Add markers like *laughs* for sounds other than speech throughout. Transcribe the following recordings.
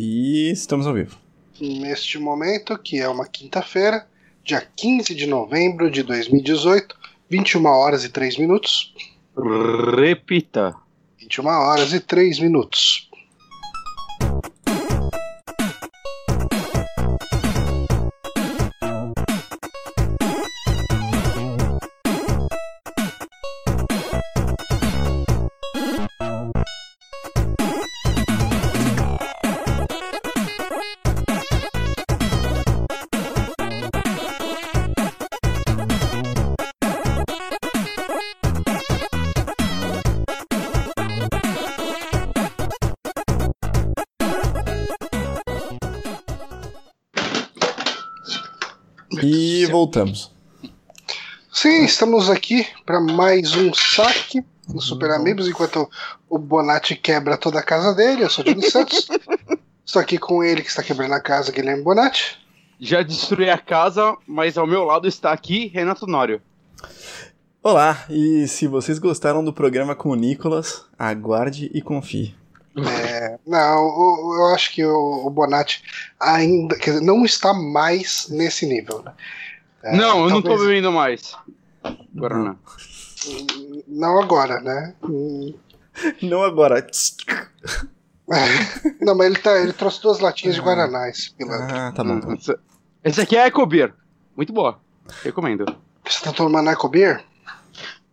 E estamos ao vivo. Neste momento, que é uma quinta-feira, dia 15 de novembro de 2018, 21 horas e 3 minutos. Repita. 21 horas e 3 minutos. Voltamos. Sim, estamos aqui para mais um saque no Super Amigos, enquanto o Bonatti quebra toda a casa dele. Eu sou o Johnny *laughs* Santos. Estou aqui com ele que está quebrando a casa, Guilherme Bonatti. Já destruí a casa, mas ao meu lado está aqui Renato Nório. Olá, e se vocês gostaram do programa com o Nicolas, aguarde e confie. É, não, o- eu acho que o, o Bonatti ainda quer dizer, não está mais nesse nível. Né? É, não, eu não tô talvez- bebendo mais. Guaraná. Não agora, né? *laughs* Não agora. Não, mas ele, tá, ele trouxe duas latinhas de Guaraná, esse pilantra. Ah, tá bom. Tá. Esse- Esse aqui é Eco Beer. Muito boa. Recomendo. Você tá tomando Eco Beer?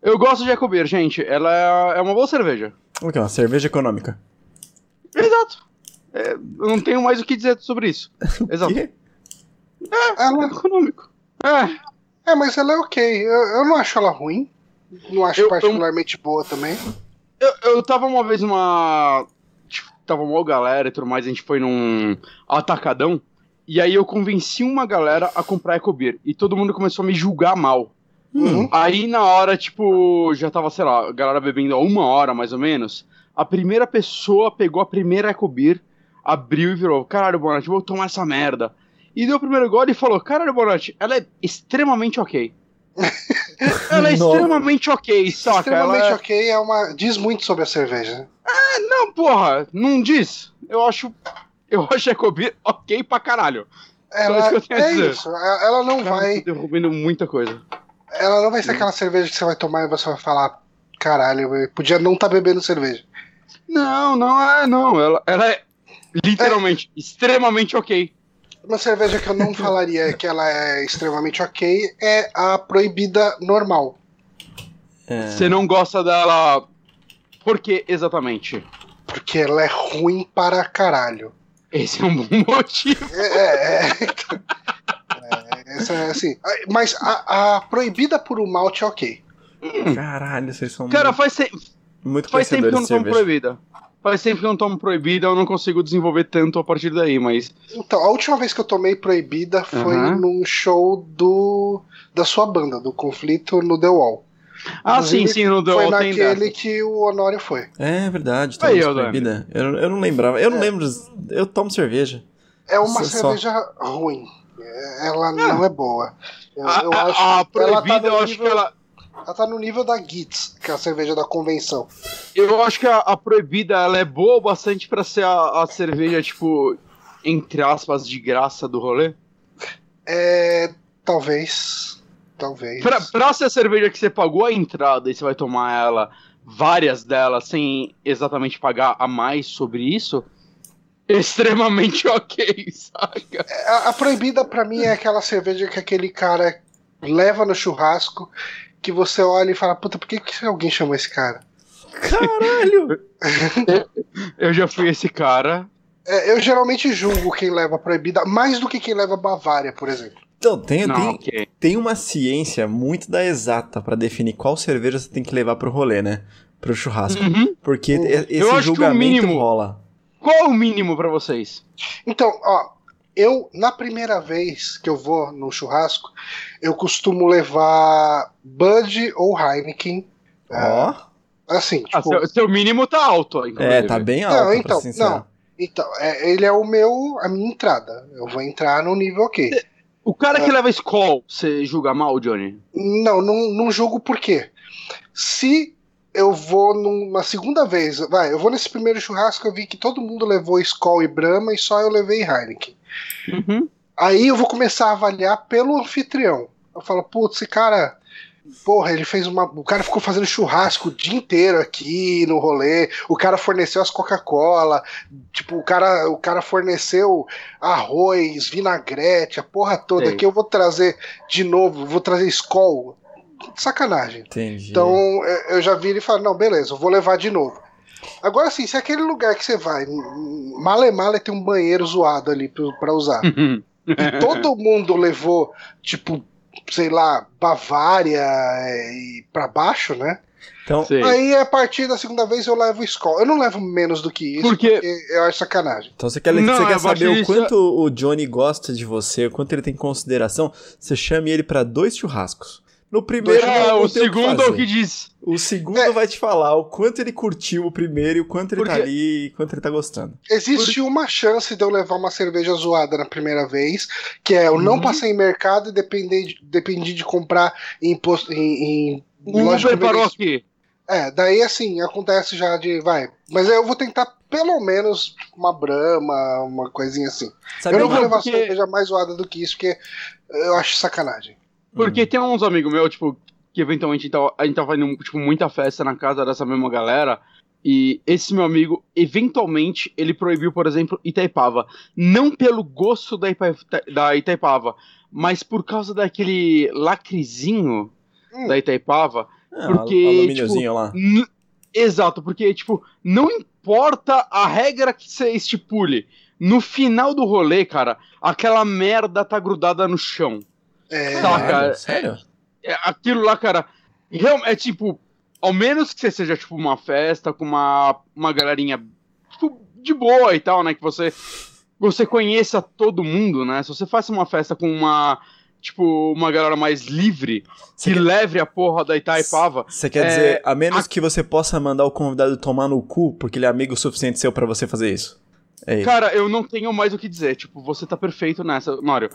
Eu gosto de Eco Beer, gente. Ela é- é uma boa cerveja. O que é uma cerveja econômica? Exato. É, eu não tenho mais o que dizer sobre isso. *laughs* Exato. Que? É Ela, econômico. É. é, mas ela é ok. Eu, eu não acho ela ruim. Não acho Eu- eu- particularmente boa também. Eu, eu tava uma vez numa. Tipo, tava uma galera e tudo mais, a gente foi num atacadão. E aí eu convenci uma galera a comprar EcoBeer. E todo mundo começou a me julgar mal. Uhum. Aí na hora, tipo, já tava, sei lá, a galera bebendo há uma hora mais ou menos. A primeira pessoa pegou a primeira EcoBeer, abriu e virou: Caralho, Bonatti, vou tomar essa merda. E deu o primeiro gole e falou: Caralho, Bonatti, ela é extremamente ok. *laughs* ela é extremamente ok, saca? Extremamente ela é... ok é uma. Diz muito sobre a cerveja. né? Não, porra, não diz. Eu acho. Eu acho a EcoBeer ok pra caralho. Ela isso que eu tenho a é dizer. isso. Ela não Cara, vai. tô derrubando muita coisa. Ela não vai ser aquela cerveja que você vai tomar e você vai falar. Caralho, eu podia não estar bebendo cerveja. Não, não é, não. Ela, ela é literalmente extremamente ok. Uma cerveja que eu não *laughs* falaria que ela é extremamente ok é a proibida normal. É, Você não gosta dela. Por que exatamente? Porque ela é ruim para caralho. Esse é um bom motivo. É, é, é, então, é, essa é assim. Mas a, a proibida por um malte é ok. Caralho, vocês são Cara, muito, faz, te... muito faz tempo que eu não tomo proibida. Faz tempo que eu não tomo proibida, eu não consigo desenvolver tanto a partir daí, mas. Então, a última vez que eu tomei proibida foi Aham. num show do da sua banda, do Conflito no The Wall. Ah, Inclusive, sim, sim, no The foi Wall tem naquele que o Honório foi. É verdade, tomamos Dani. bebida. Eu, eu não lembrava. Eu não É. lembro. Eu tomo cerveja. É uma Só- só. cerveja ruim. É, Ela não é boa. Eu, A, eu a- acho a ela tá proibida, no eu acho nível- que ela. Ela tá no nível da Gitz, que é a cerveja da convenção. Eu acho que a, a proibida ela é boa bastante pra ser a, a cerveja, tipo, entre aspas, de graça do rolê. É. Talvez. Talvez. Pra, pra ser a cerveja que você pagou a entrada e você vai tomar ela, várias delas, sem exatamente pagar a mais sobre isso, *laughs* extremamente *laughs* ok, saca? A, a proibida pra mim é aquela cerveja que aquele cara leva no churrasco que você olha e fala, puta, por que, que alguém chamou esse cara? Caralho! *laughs* Eu já fui esse cara. É, eu geralmente julgo quem leva proibida mais do que quem leva Bavária, por exemplo. Então, tem, Não, tem, ok. tem uma ciência muito da exata pra definir qual cerveja você tem que levar pro rolê, né? Pro churrasco. Uhum. Porque Hum. e- esse Eu acho que o julgamento mínimo- rola. Qual é o mínimo pra vocês? Então, ó, eu, na primeira vez que eu vou no churrasco, eu costumo levar Bud ou Heineken. Ó. Assim, Ah, tipo. seu, seu mínimo tá alto, inclusive. É, tá bem alto, Não, pra então, ser sincero. não. Então, é, ele é o meu, a minha entrada. Eu vou entrar no nível ok. O cara É. que leva Skol, você julga mal, Johnny? Não, não, não julgo por quê. Se eu vou numa segunda vez. Vai, eu vou nesse primeiro churrasco, eu vi que todo mundo levou Skol e Brahma e só eu levei Heineken. Uhum. Aí eu vou começar a avaliar pelo anfitrião. Eu falo, putz, esse cara. Porra, ele fez uma. O cara ficou fazendo churrasco o dia inteiro aqui no rolê. O cara forneceu as Coca-Cola. Tipo, o cara, o cara forneceu arroz, vinagrete, a porra toda. Sei. Aqui eu vou trazer de novo, vou trazer Skol. Sacanagem. Entendi. Então é, eu já vi ele falar, não, beleza, eu vou levar de novo. Agora sim, se é aquele lugar que você vai, male male tem um banheiro zoado ali pra pra usar. *laughs* E todo mundo levou, tipo, sei lá, Bavária é, e pra baixo, né? Então. Aí a partir da segunda vez eu levo escola. Eu não levo menos do que isso, Porque- eu acho sacanagem. então você quer, Não, você quer saber o quanto o Johnny gosta de você, o quanto ele tem consideração, você chame ele pra dois churrascos. No primeiro, É, não, o segundo é o que diz. O segundo É. vai te falar o quanto ele curtiu o primeiro e o quanto ele tá Porque- ali e quanto ele tá gostando. Existe uma chance de eu levar uma cerveja zoada na primeira vez, que é eu não Uhum. passei em mercado e dependi, dependi de comprar em, posto, em, em Uber parou aqui. É, daí assim, acontece já de. Vai. Mas eu vou tentar pelo menos uma brama, uma coisinha assim. Sabe eu não vou levar porque- cerveja mais zoada do que isso, porque eu acho sacanagem. Porque tem uns amigos meus, tipo, que eventualmente então, a gente tava fazendo tipo, muita festa na casa dessa mesma galera. E esse meu amigo, eventualmente, ele proibiu, por exemplo, Itaipava. Não pelo gosto da, Ipa- da Itaipava, mas por causa daquele lacrezinho Hum. da Itaipava. Ah, porque, alumíniozinho lá. Exato, porque, tipo, não importa a regra que você estipule. No final do rolê, cara, aquela merda tá grudada no chão. É. Caralho, Sério? É, aquilo lá, cara, é tipo, ao menos que você seja, tipo, uma festa com uma, uma galerinha, tipo, de boa e tal, né? Que você, você conheça todo mundo, né? Se você faz uma festa com uma, tipo, uma galera mais livre, Você que quer- leve a porra da Itaipava, Você quer É, dizer, a menos a- que você possa mandar o convidado tomar no cu, porque ele é amigo o suficiente seu pra você fazer isso. É isso. Cara, eu não tenho mais o que dizer. Tipo, você tá perfeito nessa, Mário.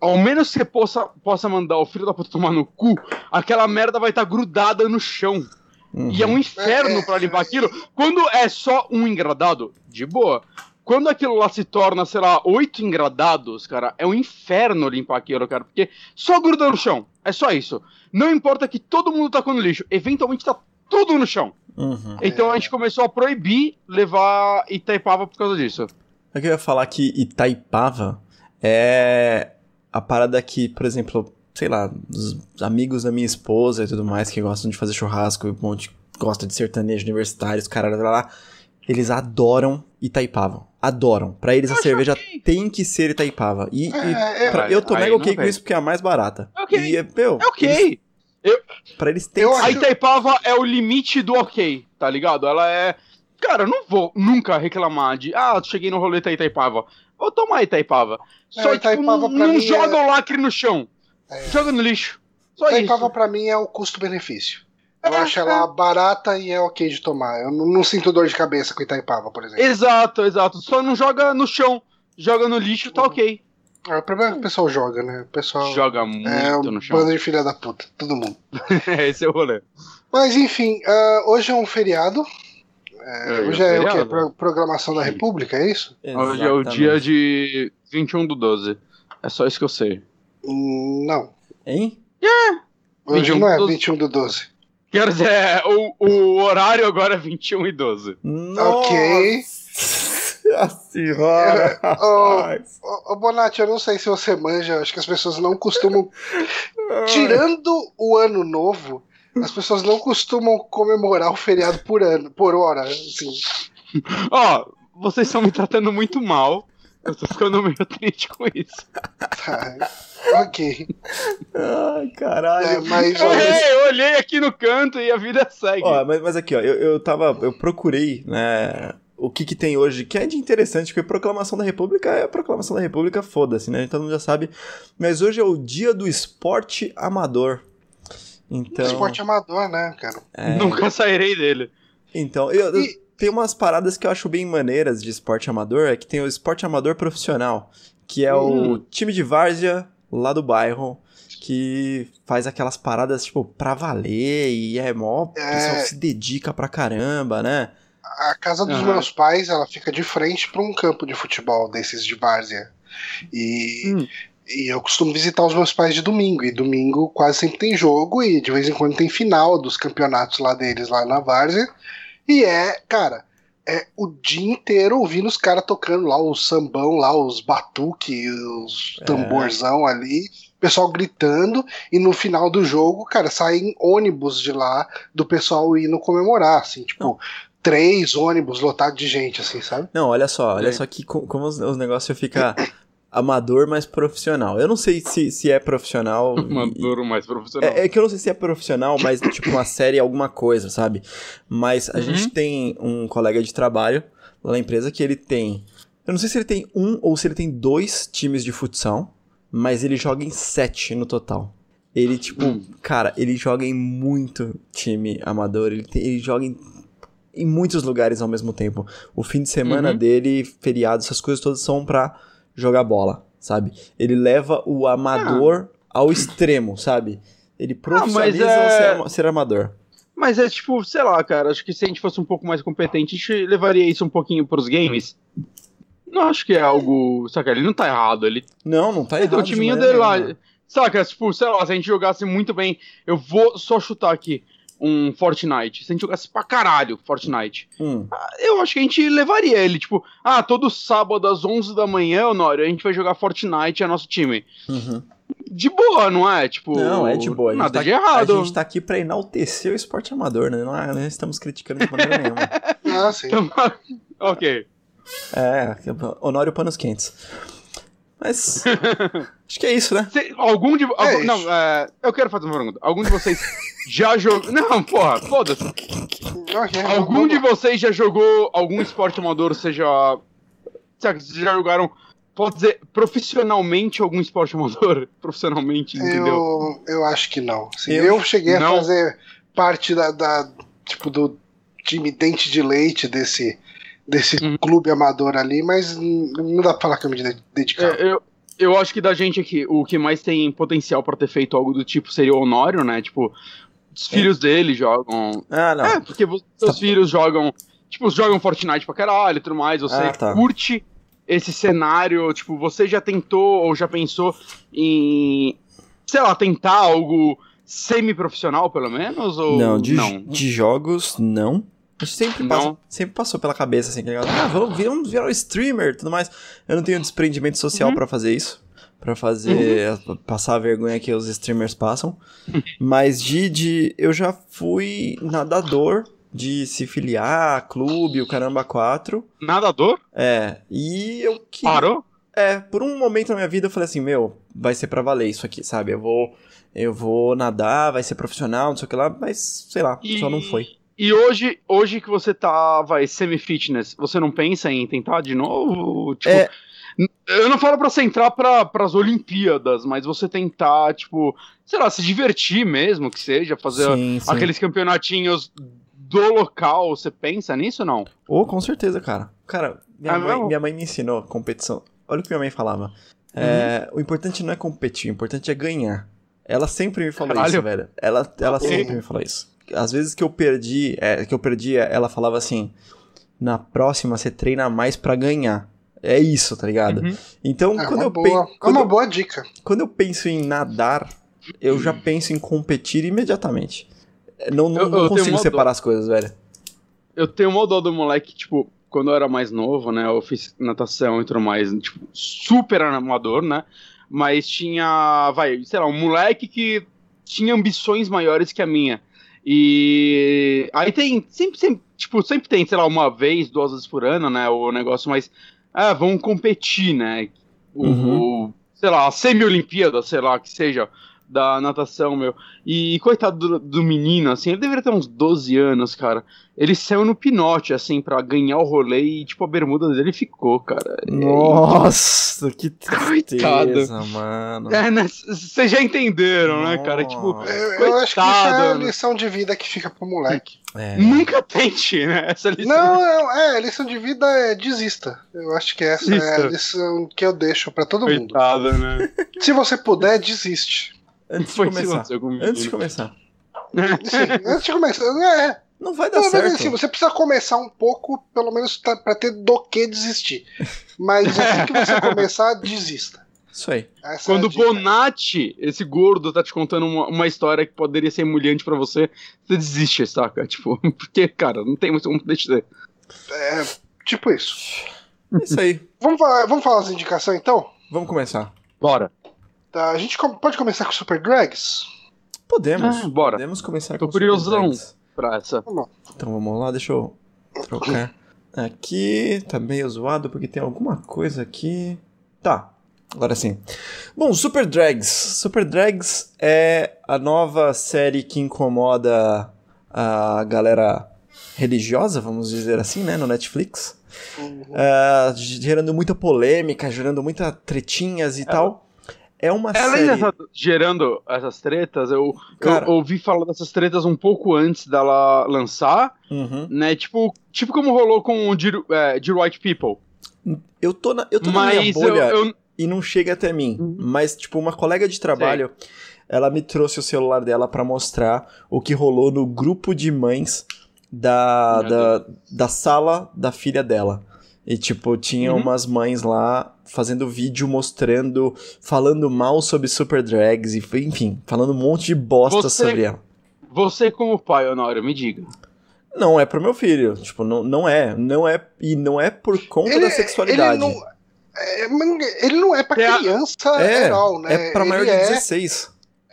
Ao menos que você possa, possa mandar o filho da puta tomar no cu, aquela merda vai estar grudada no chão. Uhum. E é um inferno É, pra limpar aquilo. Quando é só um engradado, de boa. Quando aquilo lá se torna, sei lá, oito engradados, cara, é um inferno limpar aquilo, cara. Porque só gruda no chão. É só isso. Não importa que todo mundo tacou no lixo. Eventualmente tá tudo no chão. Uhum. Então a gente começou a proibir levar Itaipava por causa disso. Eu queria falar que Itaipava é a parada que, por exemplo, sei lá, os amigos da minha esposa e tudo mais que gostam de fazer churrasco, um monte gosta de sertanejo universitários, caralho, lá, lá, eles adoram Itaipava. Adoram. Pra eles a acho cerveja tem que ser Itaipava. E, e É, é, pra- eu tô mega ok com isso porque é a mais barata. É ok. E, é, meu, É ok. eles- pra eles tem Eu que acho- A Itaipava é o limite do ok, tá ligado? Ela é. Cara, eu não vou nunca reclamar de. Ah, cheguei no rolê da Itaipava. Vou tomar Itaipava. Só É, tipo, Itaipava não, pra não mim joga o lacre no chão. É. Joga no lixo. Só Itaipava isso. pra mim é o custo-benefício. Eu É, acho ela barata e é ok de tomar. Eu não, não sinto dor de cabeça com Itaipava, por exemplo. Exato, exato. Só não joga no chão. Joga no lixo, tá Uhum. ok. É, o problema é que o pessoal joga, né? O pessoal Joga muito é no um chão. bando de filha da puta, todo mundo. *laughs* Esse é o rolê. Mas enfim, ah, hoje é um feriado. É, É, hoje é o quê? Pro- programação da República, é isso? Hoje é o Exatamente. dia de 21 do 12. É só isso que eu sei. Hum, Não. Hein? Hoje 21 não é do- 21 do 12. Quer dizer, é, o, o horário agora é 21 e 12. Ok. Nossa senhora. Ô. Ô, ô, Bonatti, eu não sei se você manja, acho que as pessoas não costumam. Tirando o ano novo, as pessoas não costumam comemorar o feriado por ano, por hora. Assim. Ó, vocês estão me tratando muito mal. Eu tô ficando meio triste com isso. Tá. Ok. Ai, caralho. É, mas Eu, olha, errei, eu olhei aqui no canto e a vida segue. Ó, mas, mas aqui, ó, eu, eu tava. Eu procurei, né? O que que tem hoje, que é de interessante, porque proclamação da República é a proclamação da República, foda-se, né? Todo mundo já sabe. Mas hoje é o dia do esporte amador. Então. esporte amador, né, cara? é, Nunca sairei dele. Então, eu, eu- E- tem umas paradas que eu acho bem maneiras de esporte amador, é que tem o esporte amador profissional, que é o Hum. time de várzea lá do bairro, que faz aquelas paradas, tipo, pra valer e é mó. O É. pessoal se dedica pra caramba, né? A casa dos Aham. meus pais, ela fica de frente para um campo de futebol desses de várzea. E, Hum. E eu costumo visitar os meus pais de domingo. E domingo quase sempre tem jogo e de vez em quando tem final dos campeonatos lá deles, lá na várzea. E é, cara, é o dia inteiro ouvindo os caras tocando lá o sambão, lá os batuque, os É. tamborzão ali. Pessoal gritando, e no final do jogo, cara, saem ônibus de lá do pessoal indo comemorar, assim, tipo, três ônibus lotados de gente, assim, sabe? Não, olha só, olha É. só que co- como os, os negócios fica amador, mas profissional. Eu não sei se, se é profissional. *laughs* Amador mais profissional. É, é que eu não sei se é profissional, mas tipo uma série, alguma coisa, sabe? Mas a Uhum. gente tem um colega de trabalho lá na empresa que ele tem. Eu não sei se ele tem um ou se ele tem dois times de futsal, mas ele joga em sete no total. Ele, tipo, Hum. cara, ele joga em muito time amador, ele, tem- ele joga em, em muitos lugares ao mesmo tempo. O fim de semana Uhum. dele, feriado, essas coisas todas são pra jogar bola, sabe? Ele leva o amador ao extremo, sabe? Ele profissionaliza é- ser, ser amador. Mas é tipo, sei lá, cara, acho que se a gente fosse um pouco mais competente, a gente levaria isso um pouquinho pros games. Não acho que é algo. Saca, ele não tá errado, ele Não, não tá errado. tem o timinho dele lá. Saca, tipo, sei lá, se a gente jogasse muito bem. Eu vou só chutar aqui um Fortnite. Se a gente jogasse pra caralho Fortnite, Hum, eu acho que a gente levaria ele. Tipo, ah, todo sábado às 11 da manhã, Honório, a gente vai jogar Fortnite, é nosso time. uhum. De boa, não é? Tipo, Não, é de boa. A gente, Nada tá, de errado. a gente tá aqui pra enaltecer o esporte amador, né? Não, é- não estamos criticando de maneira nenhuma. *laughs* Ah, sim. *laughs* Ok. É, Honório Panos Quentes. Mas. *laughs* acho que é isso, né? Cê- algum de. algum- isso. não, é, eu quero fazer uma pergunta. Algum de vocês já jogou. *laughs* Não, porra, foda-se. Ok, Algum de vocês já jogou algum esporte amador, seja. Vocês já jogaram, pode dizer, profissionalmente algum esporte amador? *laughs* Profissionalmente, entendeu? Eu, eu acho que não. Assim, Eu- eu, cheguei Não. a fazer parte da, da- tipo do time dente de leite desse desse Uhum. clube amador ali, mas não dá pra falar que eu me de- dedicava. É, eu, eu acho que da gente aqui, o que mais tem potencial pra ter feito algo do tipo seria o Honório, né? Tipo, os filhos dele jogam. Ah, não. É, porque seus filhos jogam. Tipo, jogam Fortnite pra caralho e tudo mais. Você Ah, tá. curte esse cenário. Tipo, você já tentou ou já pensou em. Sei lá, tentar algo semi-profissional, pelo menos? Ou Não, de, não? de jogos, não. A gente sempre, passa- sempre passou pela cabeça, assim, que legal. Ah, vamos, vamos virar um streamer e tudo mais. Eu não tenho desprendimento social Uhum. pra fazer isso. Pra fazer. Passar a vergonha que os streamers passam. Mas de, de. Eu já fui nadador de se filiar, clube, o caramba 4. Nadador? É. E eu que. Parou? É, por um momento na minha vida eu falei assim, meu, vai ser pra valer isso aqui, sabe? Eu vou. Eu vou nadar, vai ser profissional, não sei o que lá, mas sei lá, E- só não foi. E hoje, hoje que você tá, vai, semi-fitness, você não pensa em tentar de novo? Tipo, É. Eu não falo pra você entrar pra, pras Olimpíadas, mas você tentar, tipo, sei lá, se divertir mesmo, que seja, fazer sim, sim. aqueles campeonatinhos do local, você pensa nisso ou não? Oh, com certeza, cara. Cara, minha, Ah, mãe, minha mãe me ensinou competição. Olha o que minha mãe falava. É, o importante não é competir, o importante é ganhar. Ela sempre me falou Caralho. isso, velho. Ela, ela sempre me falou isso. Às vezes que eu perdi, é, que eu perdi, ela falava assim: na próxima você treina mais pra ganhar. É isso, tá ligado? Uhum. Então, É quando, eu boa, é uma eu- boa dica. quando eu penso em nadar, eu já penso em competir imediatamente. Não, não, Eu- eu não tenho consigo separar as coisas, velho. Eu tenho uma dó do moleque, tipo, quando eu era mais novo, né? Eu fiz natação e tudo mais, tipo, super amador, né? Mas tinha, vai, sei lá, um moleque que tinha ambições maiores que a minha. E aí tem, sempre, sempre, tipo, sempre tem, sei lá, uma vez, duas vezes por ano, né? O negócio, mas, ah, vamos competir, né? O, Uhum. o, sei lá, a semi-olimpíada, sei lá, que seja, da natação, meu. E coitado do, do menino, assim, ele deveria ter uns 12 anos, cara. Ele saiu no pinote, assim, pra ganhar o rolê e, tipo, a bermuda dele ficou, cara. Nossa, que Coitado. tristeza, mano. É, né? Vocês já entenderam, né, cara? Tipo, Nossa. Eu, eu acho que isso é a Coitado, né? lição de vida que fica pro moleque. É. nunca tente, né? Essa lição. Não, não, é, a lição de vida é desista. Eu acho que essa é a Desista. lição que eu deixo pra todo mundo. Coitado, né? Se você puder, desiste. Antes de começar. Antes de começar. Sim, antes de começar. É, Não vai dar Pelo menos certo. assim, você precisa começar um pouco, pelo menos tá, pra ter do que desistir. Mas assim que você *laughs* começar, desista. Isso aí. Essa é Quando a o. Bonatti, esse gordo, tá te contando uma, uma história que poderia ser humilhante pra você, você desiste, saca? Tipo, *laughs* porque, cara, não tem muito como deixar. É, tipo isso. É isso aí. Vamos falar, vamos falar as indicações então? Vamos começar. Bora. Tá, a gente com- pode começar com Super Drags? Podemos. Ah, bora. Podemos começar Tô com curiosão. Super Drags. Pra essa. Então vamos lá, deixa eu trocar. Aqui tá meio zoado porque tem alguma coisa aqui. Tá, agora sim. Bom, Super Drags. Super Drags é a nova série que incomoda a galera religiosa, vamos dizer assim, né, no Netflix. Ah, gerando muita polêmica, gerando muita tretinhas e tal. É uma Além série. dessa, gerando essas tretas, eu, Cara- eu ouvi falar dessas tretas um pouco antes dela lançar, Uhum. né? Tipo, tipo como rolou com o Dear, é, Dear White People. Eu tô na, eu tô na minha Mas eu, bolha eu, e não chega até mim. Uhum. Mas, tipo, uma colega de trabalho, ela me trouxe o celular dela pra mostrar o que rolou no grupo de mães da, da, da sala da filha dela. E, tipo, tinha Uhum. umas mães lá fazendo vídeo mostrando, falando mal sobre Super Drags, e, enfim, falando um monte de bosta Você- sobre ela. Você, como pai, Honório, me diga. Não é pro meu filho. Tipo, não, não é. Não é. E não é por conta Ele- da sexualidade. Ele não, é, ele não é pra É criança É, geral, né? É pra maior ele de é, 16.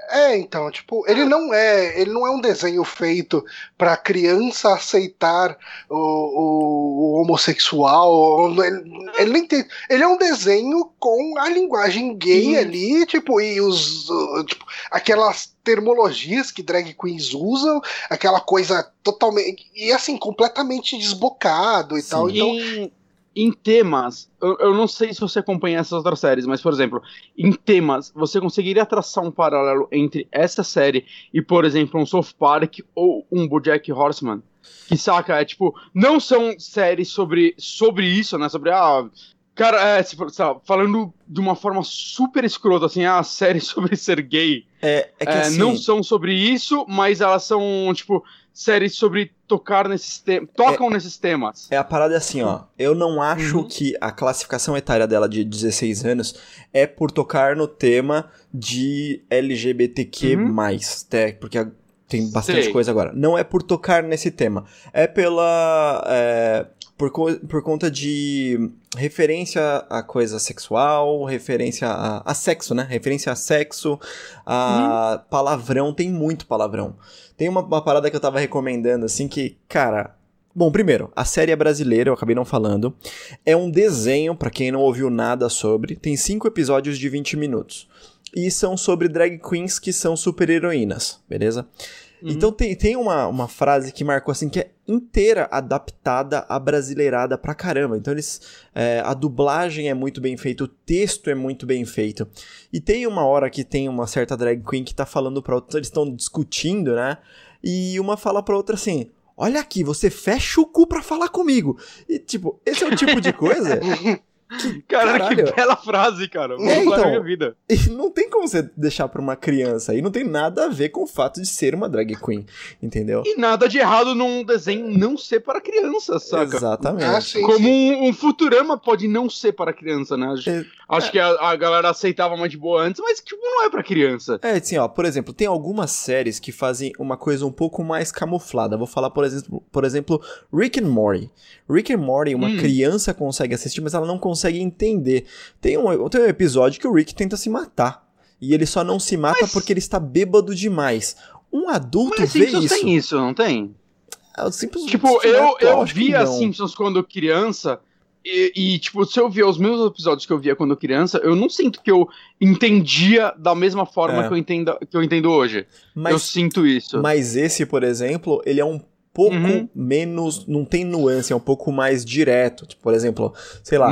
É, então, tipo, ele não é, ele não é um desenho feito pra criança aceitar o, o- o homossexual. Ele, ele nem tem, ele é um desenho com a linguagem gay Sim. ali, tipo, e os, tipo, aquelas termologias que drag queens usam, aquela coisa totalmente e assim completamente desbocado e Sim. tal. Então, em, em temas, eu, eu não sei se você acompanha essas outras séries, mas, por exemplo, em temas, você conseguiria traçar um paralelo entre essa série e, por exemplo, um South Park ou um BoJack Horseman? Que saca, é tipo, não são séries sobre, sobre isso, né? Sobre, ah, cara, é, lá, falando de uma forma super escrota, assim, ah, série *laughs* sobre ser gay. É, é que É, assim. Não são sobre isso, mas elas são, tipo, séries sobre tocar nesses temas. Tocam nesses temas. É a parada assim, ó. Eu não acho Uhum. que a classificação etária dela de 16 anos é por tocar no tema de LGBTQ+, Uhum. até porque a- tem bastante Sei. coisa agora. Não é por tocar nesse tema. É pela... é, por, co- por conta de referência a coisa sexual, referência a, a sexo, né? Referência a sexo, a Uhum. palavrão, tem muito palavrão. Tem uma, uma parada que eu tava recomendando, assim, que, cara... Bom, primeiro, a série é brasileira, eu acabei não falando. É um desenho, pra quem não ouviu nada sobre. Tem cinco episódios de 20 minutos. E são sobre drag queens que são super heroínas, beleza? Uhum. Então tem, tem uma, uma frase que marcou assim que é inteira adaptada à brasileirada pra caramba. Então eles. é, a dublagem é muito bem feita, o texto é muito bem feito. E tem uma hora que tem uma certa drag queen que tá falando pra outra, eles estão discutindo, né? E uma fala pra outra assim. Olha aqui, você fecha o cu pra falar comigo. E, tipo, esse é o tipo de coisa *laughs* que, Cara, caralho, que bela frase, cara. Vou É, então. minha vida. não tem como você deixar pra uma criança. E não tem nada a ver com o fato de ser uma drag queen, entendeu? E nada de errado num desenho não ser para criança, saca? Exatamente. Ah, sim. Como um, um Futurama pode não ser para criança, né? Acho, É, acho que a, a galera aceitava mais de boa antes, mas tipo, não é pra criança. É, assim, ó, por exemplo, tem algumas séries que fazem uma coisa um pouco mais camuflada. Vou falar, por exemplo, por exemplo Rick and Morty. Rick and Morty, uma Hum. criança consegue assistir, mas ela não consegue entender. Tem um, tem um episódio que o Rick tenta se matar. E ele só não se mata Mas- porque ele está bêbado demais. Um adulto Mas vê Simpsons isso. tem isso, não tem? É, Simpsons- Tipo, Simpsons eu, é- eu via. Simpsons quando criança. E, e, tipo, se eu via os mesmos episódios que eu via quando criança, eu não sinto que eu entendia da mesma forma É. que, eu entendo, que eu entendo hoje. eu Mas, sinto isso. mas esse, por exemplo, ele é um pouco Uhum. menos. Não tem nuance, é um pouco mais direto. Tipo, por exemplo, sei lá.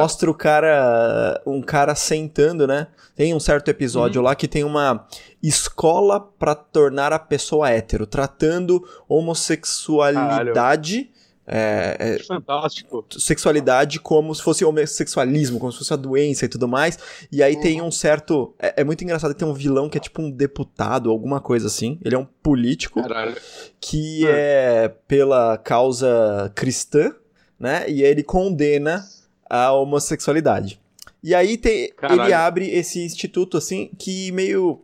Mostra o cara, um cara sentando, né? Tem um certo episódio lá que tem uma escola pra tornar a pessoa hétero, tratando homossexualidade é, é, Fantástico. sexualidade como se fosse homossexualismo, como se fosse a doença e tudo mais. E aí tem um certo. É, é muito engraçado que tem um vilão que é tipo um deputado, alguma coisa assim. Ele é um político Caralho. que Hum. é pela causa cristã, né? E ele condena a homossexualidade. E aí tem, ele abre esse instituto assim que meio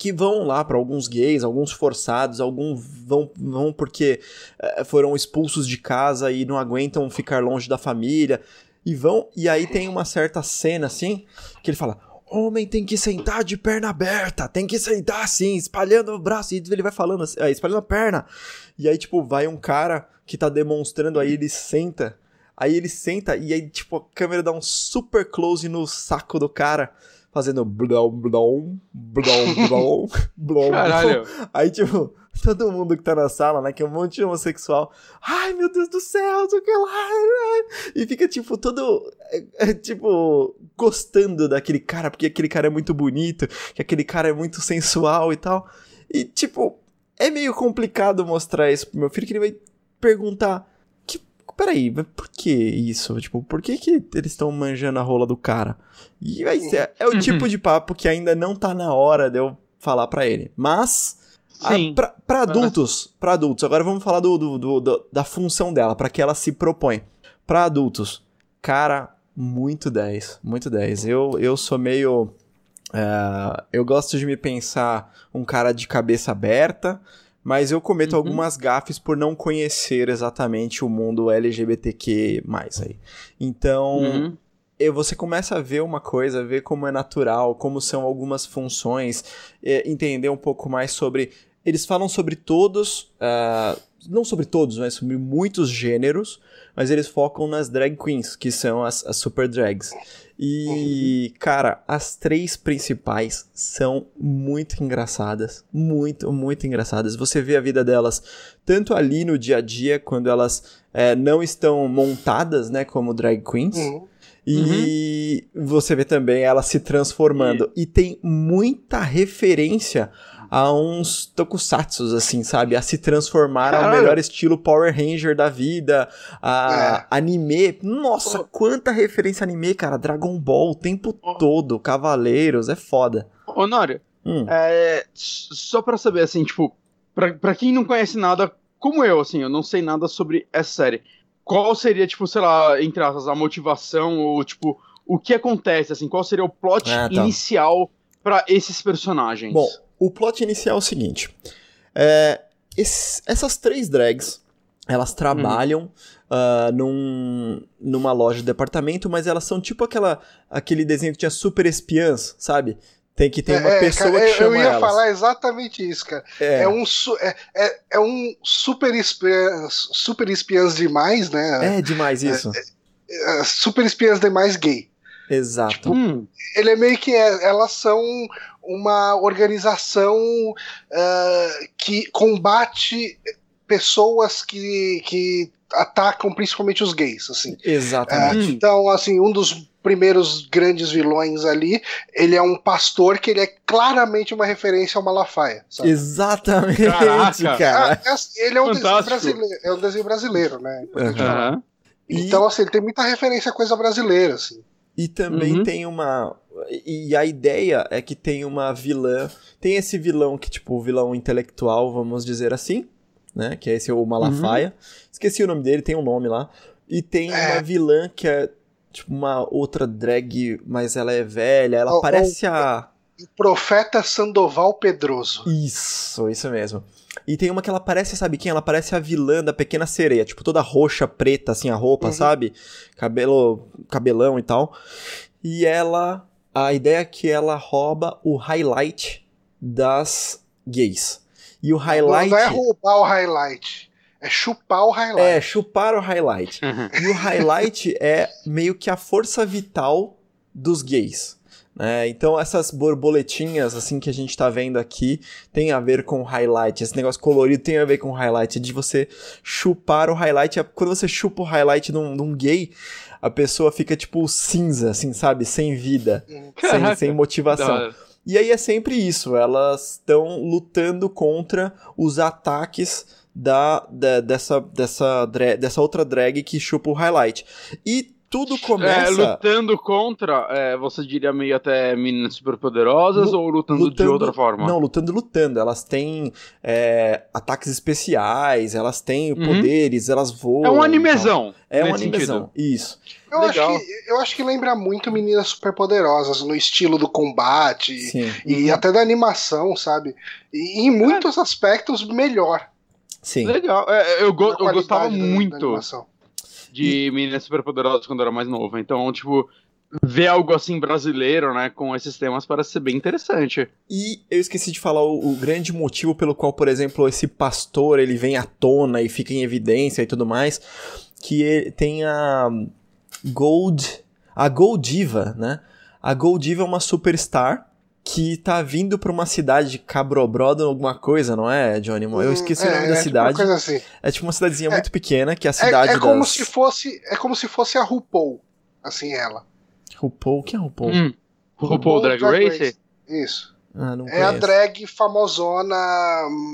que vão lá para alguns gays, alguns forçados, alguns vão, vão porque eh, foram expulsos de casa e não aguentam ficar longe da família e vão e aí tem uma certa cena assim que ele fala Homem tem que sentar de perna aberta, tem que sentar assim, espalhando o braço, e ele vai falando assim, ah, espalhando a perna. E aí, tipo, vai um cara que tá demonstrando, aí ele senta, aí ele senta, e aí, tipo, a câmera dá um super close no saco do cara, fazendo blom, blom, blom, blom, *laughs* blom, Caralho. Aí, tipo, todo mundo que tá na sala, né, que é um monte de homossexual, ai, meu Deus do céu, sei o que lá, e fica, tipo, todo, é, é, tipo, gostando daquele cara, porque aquele cara é muito bonito, que aquele cara é muito sensual e tal. E, tipo, é meio complicado mostrar isso pro meu filho, que ele vai perguntar, peraí, mas por que isso? Tipo, por que que eles estão manjando a rola do cara? E ser, é o tipo de papo que ainda não tá na hora de eu falar pra ele. Mas... a- pra, pra adultos, pra adultos, agora vamos falar do, do- do- do- da função dela, pra que ela se propõe. Pra adultos, cara, muito 10, muito 10. Eu, eu sou meio. é, eu gosto de me pensar um cara de cabeça aberta, mas eu cometo Uhum. algumas gafes por não conhecer exatamente o mundo LGBTQ aí. Então, Uhum. e você começa a ver uma coisa, ver como é natural, como são algumas funções, é, entender um pouco mais sobre. Eles falam sobre todos, ah, não sobre todos, mas sobre muitos gêneros, mas eles focam nas drag queens, que são as, as super drags. E, cara, as três principais são muito engraçadas. Muito, muito engraçadas. Você vê a vida delas tanto ali no dia a dia, quando elas é, não estão montadas, né, como drag queens. Uhum. E você vê também ela se transformando. E, tem muita referência a uns tokusatsus, assim, sabe? A se transformar ao Caralho. melhor estilo Power Ranger da vida, a É. anime. Nossa, Oh. quanta referência anime, cara. Dragon Ball o tempo Oh. todo, Cavaleiros, é foda. Honório, Hum. é, só pra saber, assim, tipo, pra, pra quem não conhece nada, como eu, assim, eu não sei nada sobre essa série, qual seria, tipo, sei lá, entre aspas, a motivação ou, tipo, o que acontece, assim, qual seria o plot Ah, tá. inicial pra esses personagens? Bom, o plot inicial é o seguinte: é, esse- essas três drags elas trabalham ah, num, numa loja de departamento, mas elas são tipo aquela, aquele desenho que tinha super espiãs, sabe? Tem que ter uma É, pessoa cara, que eu- chama Eu ia elas. falar exatamente isso, cara. É, É, um, é, é, é um super espiãs, super espiãs demais, né? é demais isso. É, super espiãs demais gay. Exato. Hum, Ele é meio que é, elas são uma organização ah, que combate pessoas que, que atacam principalmente os gays, assim. Exatamente. Hum. Então, assim, um dos primeiros grandes vilões ali, ele é um pastor que ele é claramente uma referência ao Malafaia, sabe? Exatamente, Caraca. *laughs* cara. Ah, é ele é um, desenho brasileiro, é um desenho brasileiro, né? Uhum. E- Então, assim, ele tem muita referência a coisa brasileira, assim. E também Uhum. tem uma. E a ideia é que tem uma vilã. Tem esse vilão que, tipo, o vilão intelectual, vamos dizer assim, né? Que é esse o Malafaia. Esqueci o nome dele, tem um nome lá. E tem É. uma vilã que é, tipo, uma outra drag, mas ela é velha. Ela Ou- parece a. O profeta Sandoval Pedroso. Isso, isso mesmo. E tem uma que ela parece, sabe quem? Ela parece a vilã da Pequena Sereia, tipo toda roxa, preta, assim, a roupa, Uhum. sabe? Cabelo, cabelão e tal. E ela, a ideia é que ela rouba o highlight das gays. E o Não, highlight não é roubar o highlight, é chupar o highlight. é chupar o highlight. *laughs* E o highlight é meio que a força vital dos gays. né? então essas borboletinhas assim que a gente tá vendo aqui tem a ver com highlight. Esse negócio colorido tem a ver com highlight. De você chupar o highlight. é- Quando você chupa o highlight num, num gay, a pessoa fica tipo cinza, assim, sabe? Sem vida. Sem, sem motivação. E aí é sempre isso, elas estão lutando contra os ataques da, da dessa, dessa, dessa outra drag que chupa o highlight. E tudo É, começa lutando contra, é, você diria meio até meninas superpoderosas Lu- ou lutando, de outra forma? Não, lutando, lutando. Elas têm é, ataques especiais, elas têm Uhum. poderes, elas voam. é um animezão. É um animezão, sentido. isso. Eu acho, que, eu acho que lembra muito Meninas Superpoderosas, no estilo do combate Sim, e até da animação, sabe? E em muitos aspectos, melhor. sim. Legal. É, eu, go- eu gostava da- da de meninas superpoderosas quando eu era mais novo. Então, tipo, ver algo assim brasileiro, né, com esses temas parece ser bem interessante. E eu esqueci de falar o, o grande motivo pelo qual, por exemplo, esse pastor ele vem à tona e fica em evidência e tudo mais, que ele tem a Gold, a Goldiva, né? A Goldiva é uma superstar que tá vindo pra uma cidade de Cabrobrodo alguma coisa, não é, Johnny? Eu esqueci o É, nome da é tipo uma cidade. coisa assim. É tipo uma cidadezinha muito pequena, que é a É, cidade é como das... se fosse, é como se fosse a RuPaul, assim ela. RuPaul, quem é RuPaul? Hum. RuPaul Drag, Race? Isso. Ah, não É a conheço. drag famosona,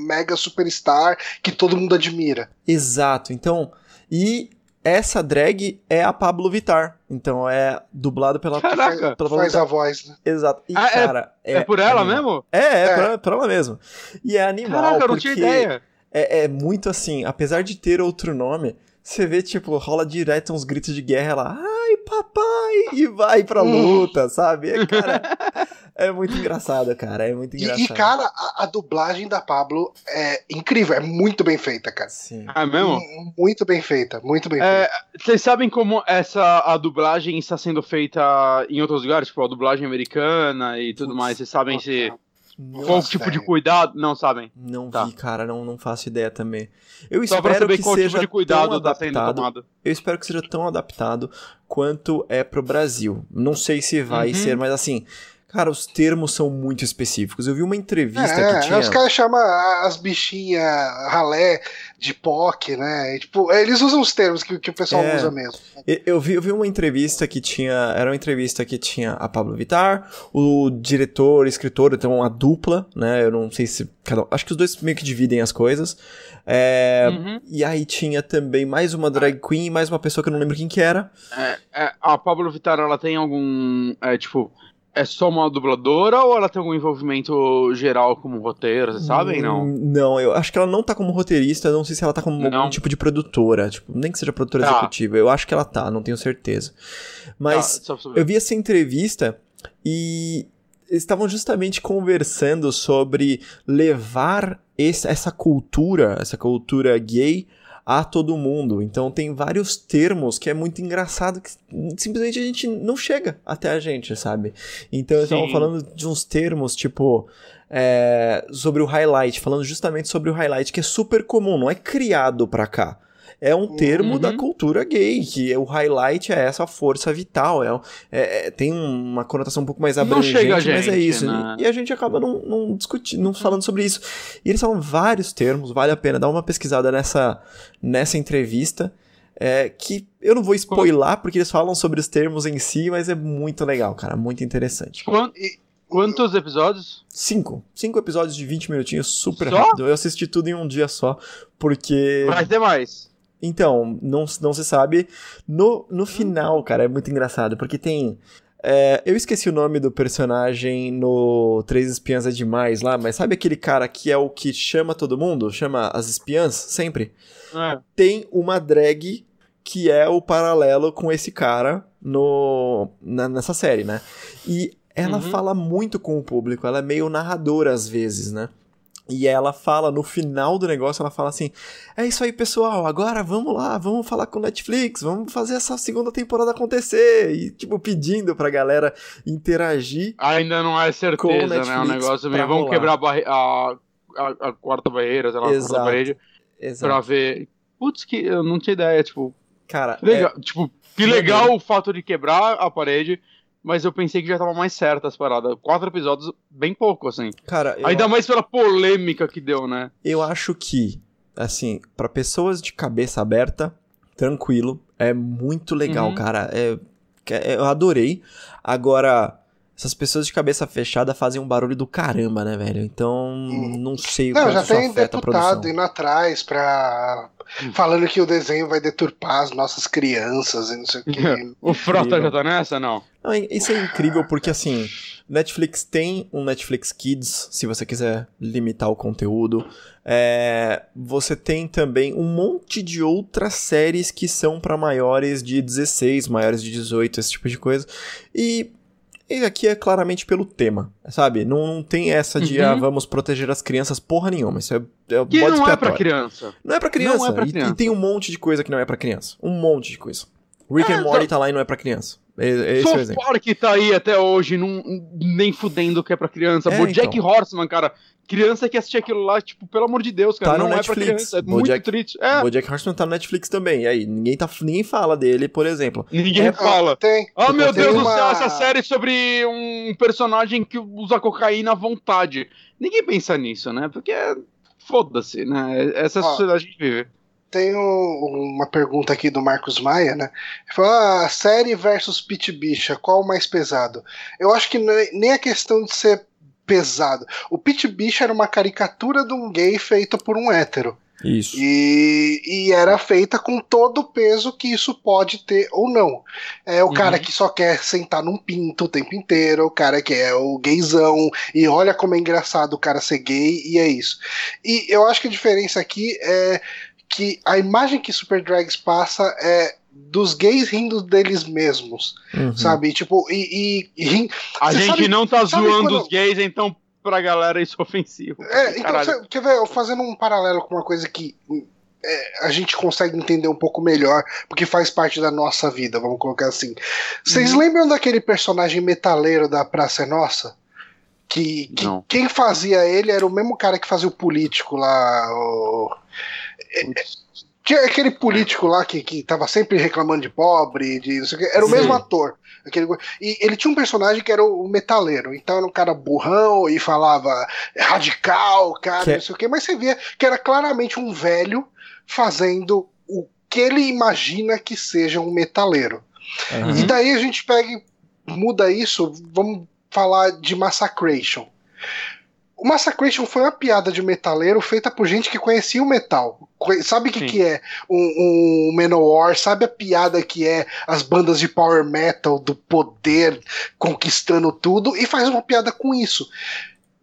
mega superstar, que todo mundo admira. Exato. Então, e essa drag é a Pablo Vittar. Então é dublado pela Caraca. pela Pablo Faz Vittar. a voz, né? Exato. E Ah, é- cara, É, por ela animal. mesmo? É, é, É. Por, ela, por ela mesmo. E é animal Caraca, eu não porque tinha ideia. É, é muito assim, apesar de ter outro nome, você vê tipo rola direto uns gritos de guerra lá, ai papai, e vai pra Hum. luta, sabe? É, cara, *laughs* é muito engraçado, cara, é muito E, engraçado. e, cara, a, a dublagem da Pablo é incrível, é muito bem feita, cara. Sim. Ah, mesmo? M- Muito bem feita, muito bem É, feita. Vocês sabem como essa a dublagem está sendo feita em outros lugares, tipo a dublagem americana e tudo Putz, mais? Vocês sabem se Nossa, qual tipo de cuidado? Não sabem. Não Tá. vi, cara, não, não faço ideia também. Eu Só pra espero saber que qual seja tipo de tão cuidado tá sendo adaptado. tomado. Eu espero que seja tão adaptado quanto é pro Brasil. Não sei se vai Uhum. ser, mas assim, cara, os termos são muito específicos. Eu vi uma entrevista É, que tinha. os caras chamam as bichinhas ralé de POC, né? E, tipo, eles usam os termos que, que o pessoal É. usa mesmo. Eu vi, eu vi uma entrevista que tinha. Era uma entrevista que tinha a Pablo Vittar, o diretor, escritor, então uma dupla, né? Eu não sei se. Cada, acho que os dois meio que dividem as coisas. É, Uhum. E aí tinha também mais uma drag queen e mais uma pessoa que eu não lembro quem que era. É, é, a Pablo Vittar, ela tem algum. É, tipo, é só uma dubladora ou ela tem algum envolvimento geral como roteiro? Vocês sabem? Não. Hum, Não, eu acho que ela não tá como roteirista, não sei se ela tá como Não. algum tipo de produtora, tipo, nem que seja produtora Tá. executiva. Eu acho que ela tá, não tenho certeza. Mas saber. eu vi essa entrevista e eles estavam justamente conversando sobre levar essa cultura, essa cultura gay a todo mundo. Então tem vários termos que é muito engraçado que simplesmente a gente não chega até a gente, sabe? Então eles estavam Sim. falando de uns termos tipo é, sobre o highlight, falando justamente sobre o highlight que é super comum, não é criado pra cá. É um termo Uhum. da cultura gay, que o highlight é essa força vital, é, é- é- tem uma conotação um pouco mais abrangente, mas é gente, isso. né? E a gente acaba não, não discutindo, não falando sobre isso. E eles falam vários termos, vale a pena dar uma pesquisada nessa, nessa entrevista. é, que eu não vou spoiler porque eles falam sobre os termos em si, mas é muito legal, cara, muito interessante. Quan- E- Quantos episódios? Cinco. Cinco episódios de 20 minutinhos, super Só? rápido. Eu assisti tudo em um dia só, porque... Vai ter mais. Então, não, não se sabe. No, no final, cara, é muito engraçado, porque tem. é, eu esqueci o nome do personagem no Três Espiãs é Demais lá, mas sabe aquele cara que é o que chama todo mundo? Chama as espiãs sempre? É. Tem uma drag que é o paralelo com esse cara no, na- nessa série, né? E ela Uhum. fala muito com o público, ela é meio narradora às vezes, né? E ela fala, no final do negócio, ela fala assim: É isso aí, pessoal, agora vamos lá, vamos falar com o Netflix, vamos fazer essa segunda temporada acontecer. E, tipo, pedindo pra galera interagir. Ainda não é certeza, né? O Netflix negócio meio. Vamos rolar. quebrar a, a, a, a quarta barreira, sei lá, a Exato. quarta parede, Exato. pra ver. Putz, que eu não tinha ideia, tipo. Cara, legal, tipo, que maneiro. legal o fato de quebrar a parede, mas eu pensei que já tava mais certa as paradas. Quatro episódios, bem pouco, assim. cara, Ainda mais pela polêmica que deu, né? eu acho que, assim, pra pessoas de cabeça aberta, tranquilo, é muito legal, Uhum. cara. É, é- eu adorei. Agora, essas pessoas de cabeça fechada fazem um barulho do caramba, né, velho? Então, Hum. não sei o quanto já tem deputado indo atrás pra. Falando que o desenho vai deturpar as nossas crianças e não sei o quê. *laughs* O Frota já tá nessa? Não. Não, isso é incrível porque, assim, Netflix tem um Netflix Kids, se você quiser limitar o conteúdo. É, você tem também um monte de outras séries que são pra maiores de 16, maiores de 18, esse tipo de coisa. E, e aqui é claramente pelo tema, sabe? Não, não tem essa de, Uhum. ah, vamos proteger as crianças, porra nenhuma. Isso é, é Que bode não é pra criança. Não é pra criança. Não é pra E- criança. E, tem um monte de coisa que não é pra criança. Um monte de coisa. Rick É, and Morty não- tá lá e não é pra criança. É- é Esse é o South exemplo. Park tá aí até hoje, não, nem fudendo que é pra criança. É, Bojack então. Horseman, cara. Criança que assistia aquilo lá, tipo, pelo amor de Deus, cara. Tá não é Netflix. pra criança. É Bojack- muito triste. É, Bojack Horseman tá no Netflix também. E aí, ninguém, tá, ninguém fala dele, por exemplo. ninguém É, fala. Tem. Oh meu tem Deus do uma- céu, essa série sobre um personagem que usa cocaína à vontade. Ninguém pensa nisso, né? Porque foda-se, né? Essa é a sociedade que a gente vive. Tem um- uma pergunta aqui do Marcos Maia, né? Ele falou: ah, série versus Pit Bicha, qual o mais pesado? Eu acho que ne- nem a questão de ser pesado. O Pit Bicha era uma caricatura de um gay feito por um hétero. Isso. E, e era feita com todo o peso que isso pode ter ou não. É o Uhum. cara que só quer sentar num pinto o tempo inteiro, o cara que é o gaysão, e olha como é engraçado o cara ser gay, e é isso. E eu acho que a diferença aqui é que a imagem que Super Drags passa é dos gays rindo deles mesmos, Uhum. sabe? Tipo, e, e, e A gente sabe- não tá zoando quando- os gays, então pra galera isso é ofensivo. É, então, cê- quer ver, eu fazendo um paralelo com uma coisa que é, a gente consegue entender um pouco melhor, porque faz parte da nossa vida, vamos colocar assim. Vocês Uhum. lembram daquele personagem metaleiro da Praça é Nossa? Que, que quem fazia ele era o mesmo cara que fazia o político lá. O... Tinha aquele político lá que, que tava sempre reclamando de pobre, de não sei o quê. Era o Sim. mesmo ator. Aquele... E ele tinha um personagem que era o metaleiro. Então era um cara burrão e falava radical, cara, Que é- não sei o quê. Mas você via que era claramente um velho fazendo o que ele imagina que seja um metaleiro. Aham. E daí a gente pega e muda isso, vamos falar de Massacration. O Massacration foi uma piada de metaleiro feita por gente que conhecia o metal. Sabe o que, que é um, um Manowar? Sabe a piada que é as bandas de power metal, do poder conquistando tudo? E faz uma piada com isso.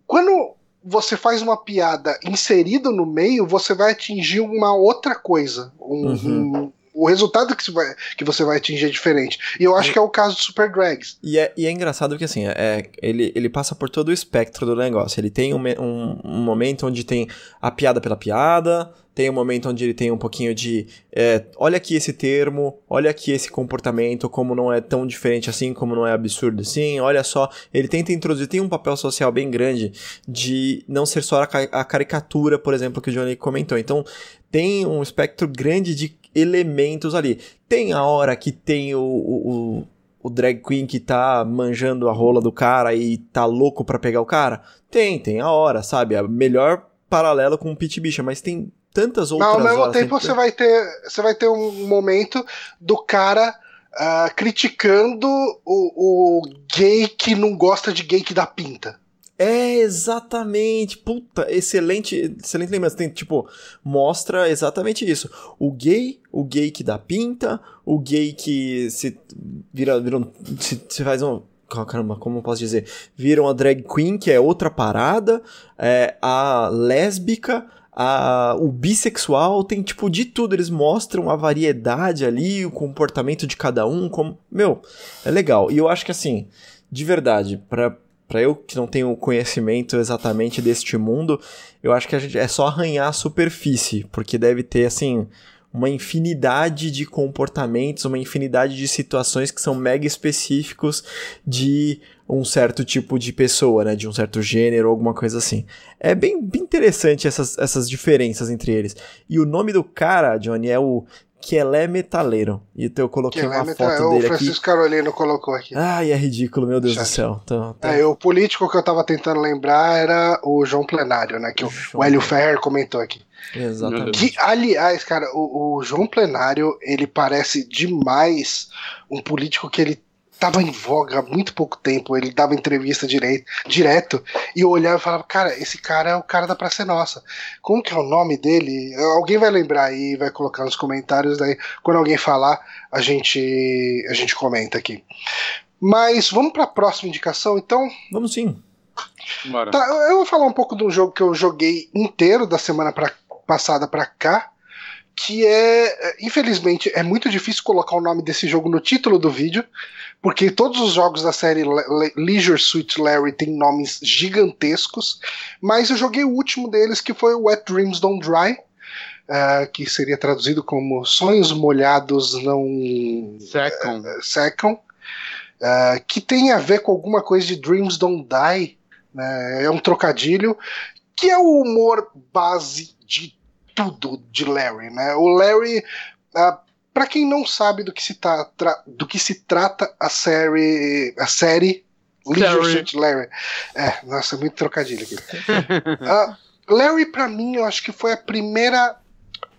Quando você faz uma piada inserido no meio, você vai atingir uma outra coisa. Um- Uhum. um- o resultado que você, vai, que você vai atingir é diferente. E eu acho que é o caso do Super Drags. E é, e é engraçado porque, assim, é, ele, ele passa por todo o espectro do negócio. Ele tem um, um, um momento onde tem a piada pela piada, tem um momento onde ele tem um pouquinho de. é, olha aqui esse termo, olha aqui esse comportamento, como não é tão diferente assim, como não é absurdo assim, olha só. Ele tenta introduzir, tem um papel social bem grande de não ser só a, a caricatura, por exemplo, que o Johnny comentou. Então, tem um espectro grande de elementos ali. Tem a hora que tem o, o, o- drag queen que tá manjando a rola do cara e tá louco pra pegar o cara? Tem, tem a hora, sabe? A melhor paralelo com o Pit Bicha, mas tem tantas outras Mas ao mesmo horas. tempo tem você vai ter você vai ter um momento do cara ah, criticando o, o gay que não gosta de gay que dá pinta. É, exatamente. Puta, excelente, excelente lembrança. Tem, tipo, mostra exatamente isso. O gay, o gay que dá pinta, o gay que se vira, vira um, se, se faz um, caramba, como eu posso dizer? Vira uma drag queen, que é outra parada, é, a lésbica, a, o bissexual, tem tipo de tudo. Eles mostram a variedade ali, o comportamento de cada um, como, meu, é legal. E eu acho que assim, de verdade, pra Pra eu que não tenho conhecimento exatamente deste mundo, eu acho que a gente é só arranhar a superfície, porque deve ter assim uma infinidade de comportamentos, uma infinidade de situações que são mega específicos de um certo tipo de pessoa, né, de um certo gênero, alguma coisa assim. É bem, bem interessante essas, essas diferenças entre eles. E o nome do cara, Johnny, é o Kelé Metaleiro. E então eu coloquei Que uma é foto o dele aqui. Francisco Carolino colocou aqui. Ai, é ridículo, meu Deus Chato. do céu. Então, tá- É, o político que eu tava tentando lembrar era o João Plenário, né? Que o, João. o Hélio Ferrer comentou aqui. Exatamente. Que, aliás, cara, o, o João Plenário, ele parece demais um político que ele tava em voga há muito pouco tempo. Ele dava entrevista direito, direto e eu olhava e falava: Cara, esse cara é o cara da Praça Nossa. Como que é o nome dele? Alguém vai lembrar aí, vai colocar nos comentários. Daí, quando alguém falar, a gente, a gente comenta aqui. Mas vamos para a próxima indicação, então? Vamos sim. Tá, eu vou falar um pouco de um jogo que eu joguei inteiro da semana pra, passada para cá, que é, infelizmente, é muito difícil colocar o nome desse jogo no título do vídeo, porque todos os jogos da série Le Leisure Suit Larry têm nomes gigantescos, mas eu joguei o último deles, que foi o Wet Dreams Don't Dry, uh, que seria traduzido como Sonhos Molhados Não Secam. Uh, secam uh, que tem a ver com alguma coisa de Dreams Don't Die, né? é um trocadilho, que é o humor base de tudo de Larry. Né? O Larry, uh, para quem não sabe do que se, tra do que se trata a série, a série Leisure Larry. É, nossa, muito trocadilho aqui. uh, *laughs* Larry, para mim, eu acho que foi a primeira.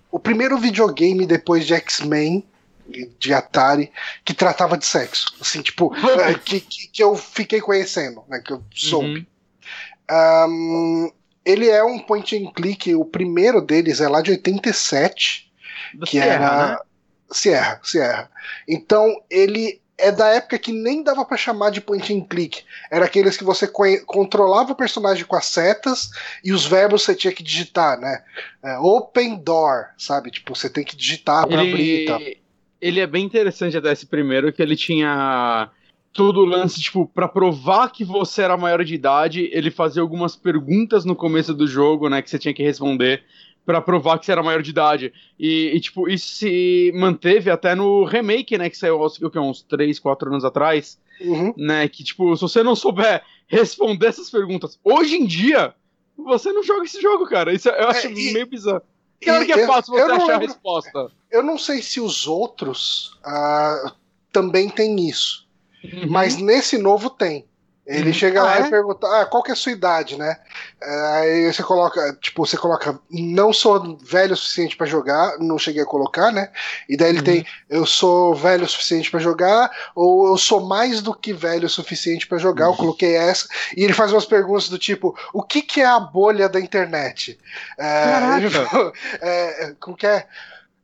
O primeiro videogame depois de X-Men de Atari que tratava de sexo. Assim, tipo, é, que, que, que, eu fiquei conhecendo, né? Que eu soube. Uhum. Um, ele é um point and click, o primeiro deles é lá de 87. Do que era. Né? Sierra, Sierra. Então, ele é da época que nem dava para chamar de point and click. Era aqueles que você controlava o personagem com as setas e os verbos você tinha que digitar, né? É, open door, sabe? Tipo, você tem que digitar pra ele... abrir e tal ele é bem interessante até esse primeiro, que ele tinha todo o lance, tipo, para provar que você era maior de idade, ele fazia algumas perguntas no começo do jogo, né, que você tinha que responder para provar que você era maior de idade. E, e, tipo, isso se manteve até no remake, né, que saiu que, uns 3, 4 anos atrás, uhum. né, que, tipo, se você não souber *laughs* responder essas perguntas hoje em dia, você não joga esse jogo, cara. Isso eu acho é, e... meio bizarro. Claro que é fácil você achar lembro, a resposta. Eu não sei se os outros uh, também têm isso. Uhum. Mas nesse novo tem. Ele uhum. chega ah, lá é? e pergunta, ah, qual que é a sua idade, né? Aí você coloca, tipo, você coloca, não sou velho o suficiente para jogar, não cheguei a colocar, né? E daí ele uhum. tem, eu sou velho o suficiente para jogar, ou eu sou mais do que velho o suficiente para jogar, eu uhum. coloquei essa. E ele faz umas perguntas do tipo, o que que é a bolha da internet? É, ele, é, como que é?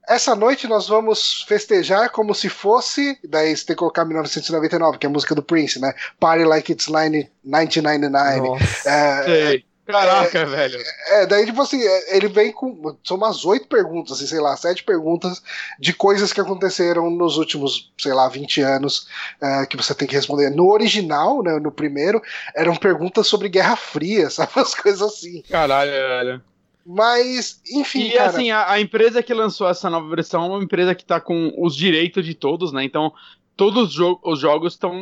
Essa noite nós vamos festejar como se fosse. Daí você tem que colocar 1999, que é a música do Prince, né? Party like it's 1999. Nossa. É, Caraca, é, velho. É, daí, tipo assim, é, ele vem com. São umas oito perguntas, assim, sei lá, sete perguntas de coisas que aconteceram nos últimos, sei lá, 20 anos é, que você tem que responder. No original, né, no primeiro, eram perguntas sobre Guerra Fria, *laughs* sabe? As coisas assim. Caralho, velho. Mas, enfim. E cara... assim, a, a, empresa que lançou essa nova versão é uma empresa que tá com os direitos de todos, né? Então, todos os, jo os jogos estão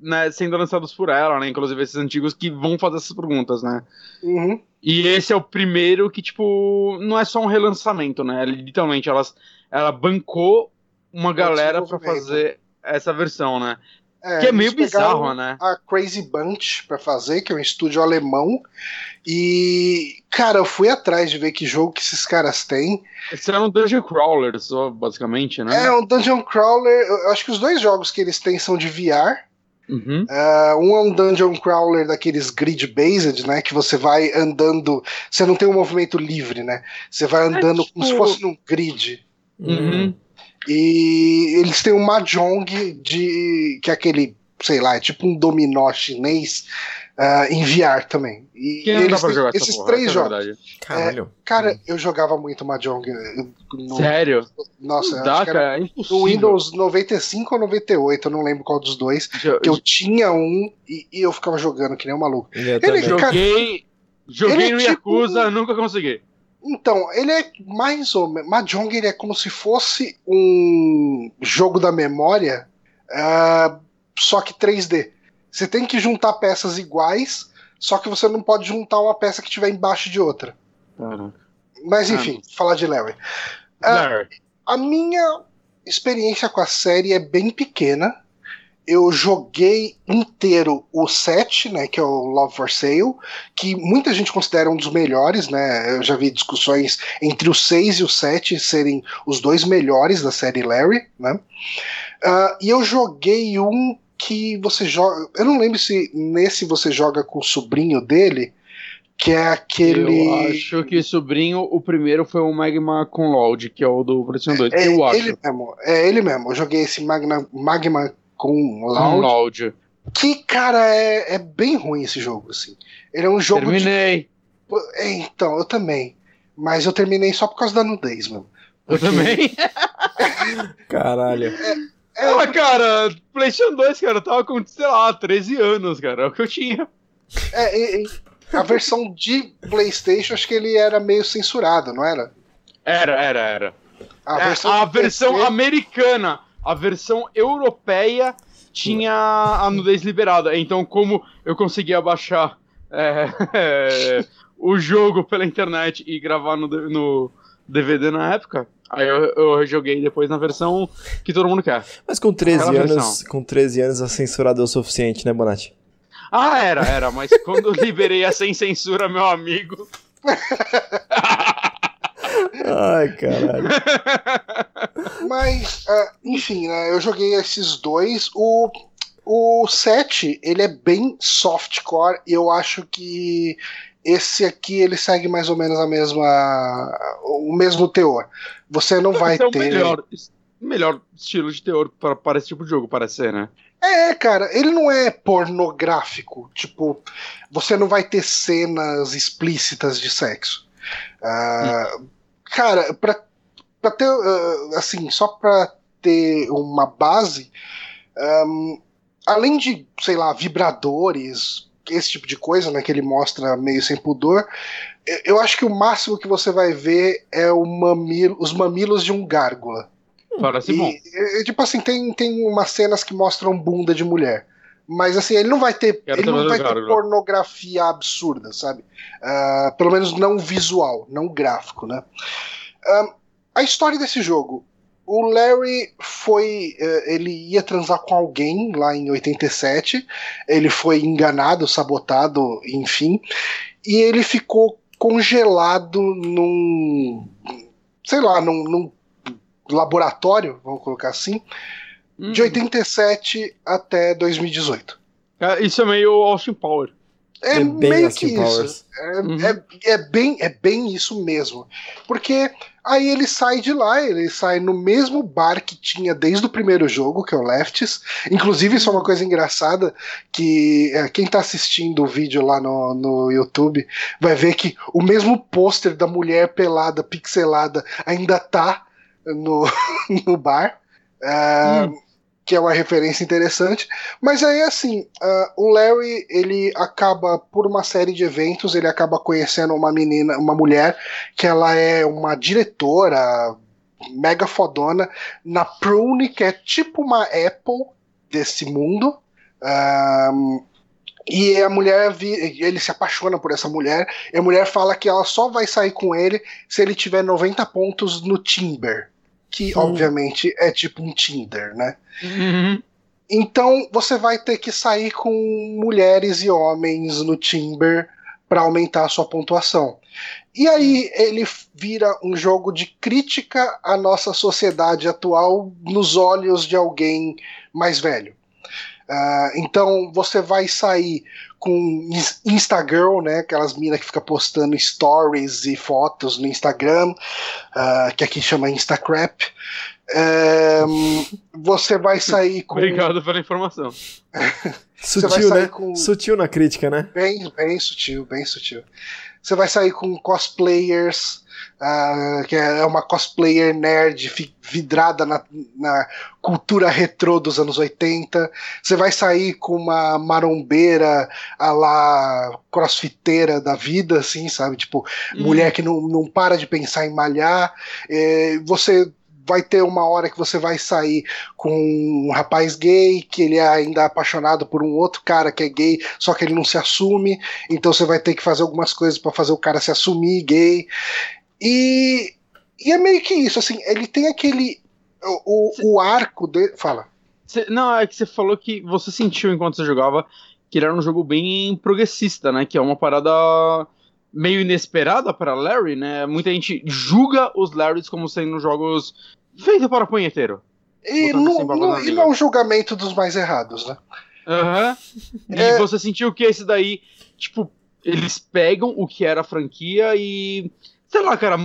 né, sendo lançados por ela, né? Inclusive esses antigos que vão fazer essas perguntas, né? Uhum. E esse é o primeiro que, tipo, não é só um relançamento, né? Literalmente, elas, ela bancou uma galera para fazer essa versão, né? É, que é meio bizarro, né? A Crazy Bunch para fazer, que é um estúdio alemão. E, cara, eu fui atrás de ver que jogo que esses caras têm. Esse era um Dungeon Crawler, só, basicamente, né? É, um Dungeon Crawler. Eu acho que os dois jogos que eles têm são de VR. Uhum. Uh, um é um dungeon crawler daqueles grid-based, né? Que você vai andando. Você não tem um movimento livre, né? Você vai andando é, tipo... como se fosse num grid. Uhum. E eles têm um Mahjong de. que é aquele, sei lá, é tipo um dominó chinês uh, em VR também. E que eles têm, esses porra, três é jogos. É, Caralho. cara, eu jogava muito Mahjong. No, Sério? Nossa, Dá, acho cara, é no Windows 95 ou 98, eu não lembro qual dos dois. Eu, que eu, eu tinha um e, e, eu ficava jogando que nem um maluco. Eu ele, joguei, cara, joguei no é tipo Yakuza, nunca consegui. Então, ele é mais ou menos. Mahjong ele é como se fosse um jogo da memória, uh, só que 3D. Você tem que juntar peças iguais, só que você não pode juntar uma peça que estiver embaixo de outra. Uhum. Mas enfim, ah. falar de Larry. Uh, Larry. A minha experiência com a série é bem pequena eu joguei inteiro o 7, né, que é o Love for Sale, que muita gente considera um dos melhores, né? Eu já vi discussões entre o 6 e o 7 serem os dois melhores da série Larry, né? Uh, e eu joguei um que você joga. Eu não lembro se nesse você joga com o sobrinho dele, que é aquele. Eu acho que o sobrinho, o primeiro foi o Magma com Loud, que é o do PlayStation 2. É, eu acho. ele mesmo, é ele mesmo. Eu joguei esse Magna, Magma com Loud. Loud. Que, cara, é, é bem ruim esse jogo, assim. Ele é um jogo de. Terminei. É, então, eu também. Mas eu terminei só por causa da nudez, mano. Eu também. *laughs* Caralho. É, Ah, cara, PlayStation 2, cara, eu tava com, sei lá, 13 anos, cara. É o que eu tinha. é, e- e a versão de PlayStation, acho que ele era meio censurado, não era? Era, era, era. A É, versão, a versão PC americana, a versão europeia tinha a nudez liberada. Então, como eu conseguia baixar é, é, *laughs* o jogo pela internet e gravar no, no DVD na época, aí eu, eu joguei depois na versão que todo mundo quer. Mas com 13 Aquela anos, versão. com 13 anos a censurada é o suficiente, né, Bonatti? Ah, era, era, mas quando eu liberei a sem censura, meu amigo. *laughs* Ai, caralho. *laughs* Mas, ah, enfim, né, eu joguei esses dois. O, o 7, ele é bem softcore e eu acho que esse aqui ele segue mais ou menos a mesma o mesmo teor. Você não vai é o ter melhor, melhor estilo de teor para, esse tipo de jogo, parece ser, né? É, cara, ele não é pornográfico. Tipo, você não vai ter cenas explícitas de sexo. Ah, Cara, pra, pra ter, ah, assim, só pra ter uma base, ahm, além de, sei lá, vibradores, esse tipo de coisa, né, que ele mostra meio sem pudor, eu- eu acho que o máximo que você vai ver é mamilo, os mamilos de um gárgula. Parece bom. E, e, tipo assim, tem, tem umas cenas que mostram bunda de mulher. Mas assim, ele não vai ter. Quero ele não vai ter pornografia absurda, sabe? Ah, pelo menos não visual, não gráfico, né? Ah, a história desse jogo. O Larry foi. eh, ele ia transar com alguém lá em 87. Ele foi enganado, sabotado, enfim. E ele ficou congelado num. Sei lá, num, num laboratório, vamos colocar assim, de Hum. 87 até 2018. É, Isso é meio Austin Power. É, É bem meio que Powers. isso. É, Uhum. é, é bem, é bem isso mesmo. Porque aí ele sai de lá, ele sai no mesmo bar que tinha desde o primeiro jogo, que é o Lefts. Inclusive, isso é uma coisa engraçada, que é, quem tá assistindo o vídeo lá no, no YouTube vai ver que o mesmo pôster da mulher pelada, pixelada, ainda tá no, *laughs* no bar. Ah, que é uma referência interessante. Mas aí, assim, ah, o Larry, ele acaba, por uma série de eventos, ele acaba conhecendo uma menina, uma mulher, que ela é uma diretora mega fodona na Prune, que é tipo uma Apple desse mundo. Ahm, e a mulher, ele se apaixona por essa mulher, e a mulher fala que ela só vai sair com ele se ele tiver 90 pontos no Timber. Que, Hum. obviamente, é tipo um Tinder, né? Uhum. Então você vai ter que sair com mulheres e homens no Timber para aumentar a sua pontuação. E aí ele vira um jogo de crítica à nossa sociedade atual nos olhos de alguém mais velho. Ah, então você vai sair com Ins- Instagirl, né? Aquelas minas que fica postando stories e fotos no Instagram, ah, que aqui chama Instacrap. É, você vai sair com Obrigado pela informação. *laughs* Sutil, né? com- Sutil na crítica, né? bem, bem sutil, bem sutil. Você vai sair com cosplayers, ah, que é uma cosplayer nerd vidrada na, na cultura retrô dos anos 80. Você vai sair com uma marombeira a lá crossfiteira da vida, assim, sabe? Tipo, mulher que não, não para de pensar em malhar. É, você vai ter uma hora que você vai sair com um rapaz gay, que ele é ainda apaixonado por um outro cara que é gay, só que ele não se assume, então você vai ter que fazer algumas coisas para fazer o cara se assumir gay. E, e é meio que isso, assim, ele tem aquele. O, o, o arco de. Fala. Cê- não, é que você falou que você sentiu enquanto você jogava que ele era um jogo bem progressista, né? Que é uma parada meio inesperada para Larry, né? Muita gente julga os Larrys como sendo jogos feitos para punheteiro. E não, não, e não é um julgamento dos mais errados, né? Aham. Uhum. *laughs* E é... você sentiu que esse daí, tipo, eles pegam o que era a franquia e. Sei lá, cara,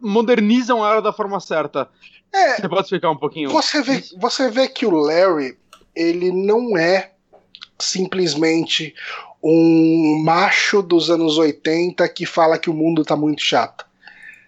modernizam ela da forma certa. É, você pode explicar um pouquinho? Você vê, você vê que o Larry, ele não é simplesmente um macho dos anos 80 que fala que o mundo tá muito chato.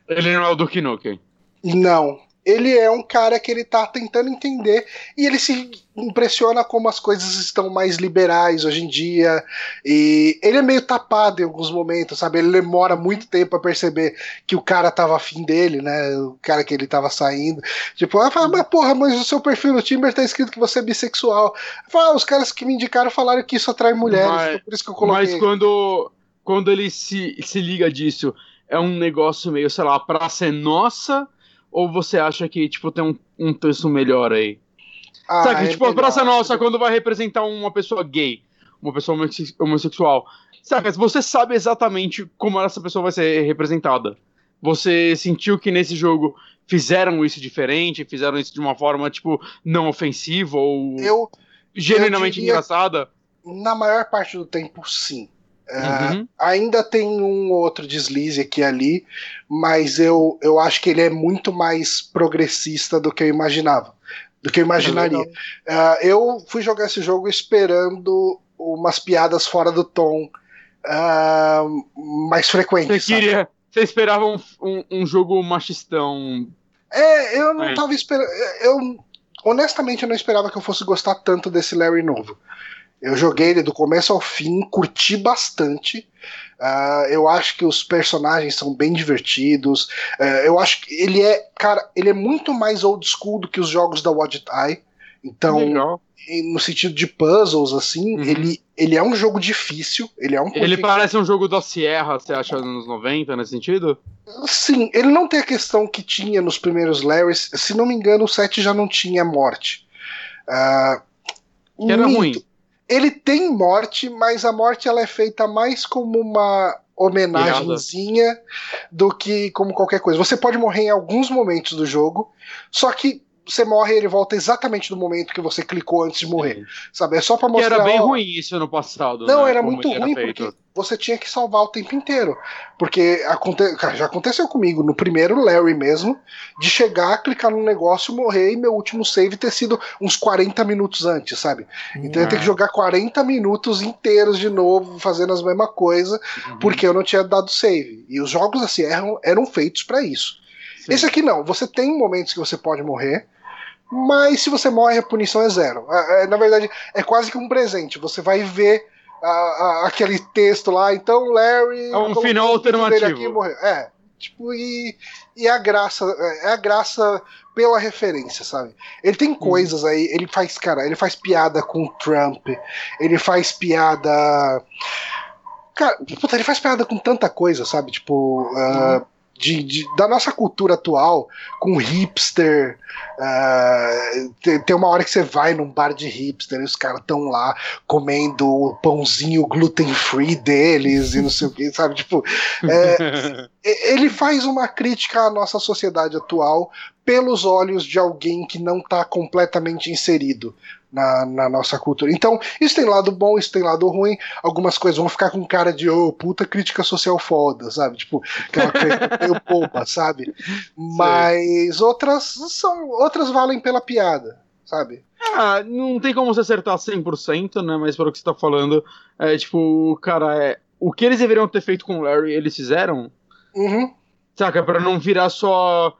Ele não é o Duke Nukem. Não ele é um cara que ele tá tentando entender e ele se impressiona como as coisas estão mais liberais hoje em dia. E ele é meio tapado em alguns momentos, sabe? Ele demora muito tempo a perceber que o cara tava afim dele, né? O cara que ele tava saindo. Tipo, ela fala, mas porra, mas o seu perfil no Timber tá escrito que você é bissexual. Fala, ah, os caras que me indicaram falaram que isso atrai mulheres, mas, então por isso que eu coloquei. Mas quando, quando ele se, se liga disso, é um negócio meio, sei lá, pra ser nossa ou você acha que, tipo, tem um, um texto melhor aí? Ah, Sabe, é tipo, a Praça Nossa, quando vai representar uma pessoa gay, uma pessoa homossexual, saca, você sabe exatamente como essa pessoa vai ser representada. Você sentiu que nesse jogo fizeram isso diferente, fizeram isso de uma forma, tipo, não ofensiva ou eu, genuinamente eu engraçada? Na maior parte do tempo, sim. Uhum. Uh, ainda tem um outro deslize aqui e ali, mas eu, eu acho que ele é muito mais progressista do que eu imaginava. Do que eu imaginaria. Uh, eu fui jogar esse jogo esperando umas piadas fora do tom uh, mais frequentes. Você queria. Você esperava um, um, um, jogo machistão. É, eu não é. tava esperando. Eu, honestamente, eu não esperava que eu fosse gostar tanto desse Larry novo. Eu joguei ele do começo ao fim, curti bastante. Uh, eu acho que os personagens são bem divertidos. Uh, eu acho que ele é, cara, ele é muito mais old school do que os jogos da Wadget Eye. Então, Legal. no sentido de puzzles, assim, uhum. ele, ele é um jogo difícil. Ele é um Ele parece um jogo da Sierra, você acha, nos 90, nesse sentido? Sim, ele não tem a questão que tinha nos primeiros Larrys. Se não me engano, o 7 já não tinha morte. Uh, era mito. ruim ele tem morte, mas a morte ela é feita mais como uma homenagenzinha do que como qualquer coisa. Você pode morrer em alguns momentos do jogo, só que você morre e ele volta exatamente no momento que você clicou antes de morrer. Sim. Sabe? É só pra mostrar. Que era bem ó, ruim isso no passado. Não, né? era Como muito era ruim feito. porque você tinha que salvar o tempo inteiro. Porque aconte... já aconteceu comigo no primeiro Larry mesmo, de chegar, clicar num negócio, morrer e meu último save ter sido uns 40 minutos antes, sabe? Então eu ia ter que jogar 40 minutos inteiros de novo, fazendo as mesma coisa, uhum. porque eu não tinha dado save. E os jogos assim eram, eram feitos para isso. Sim. Esse aqui não, você tem momentos que você pode morrer, mas se você morre, a punição é zero. É, é, na verdade, é quase que um presente. Você vai ver a, a, aquele texto lá, então Larry. É um final alternativo. É, tipo, e, e a graça, é a graça pela referência, sabe? Ele tem hum. coisas aí, ele faz, cara, ele faz piada com o Trump, ele faz piada. Cara, puta, ele faz piada com tanta coisa, sabe? Tipo. Uh, de, de, da nossa cultura atual, com hipster. Uh, tem, tem, uma hora que você vai num bar de hipster e os caras estão lá comendo o pãozinho gluten free deles e não sei o que, sabe? Tipo, é, *laughs* ele faz uma crítica à nossa sociedade atual pelos olhos de alguém que não está completamente inserido na, na, nossa cultura. Então, isso tem lado bom, isso tem lado ruim. Algumas coisas vão ficar com cara de, ô, oh, puta crítica social foda, sabe? Tipo, aquela coisa *laughs* meio boba, sabe? Mas Sim. outras são. Outras valem pela piada, sabe? Ah, não tem como você acertar 100%, né? Mas pelo que você tá falando, é tipo, cara, é, o que eles deveriam ter feito com o Larry, eles fizeram. Uhum. Saca? Pra não virar só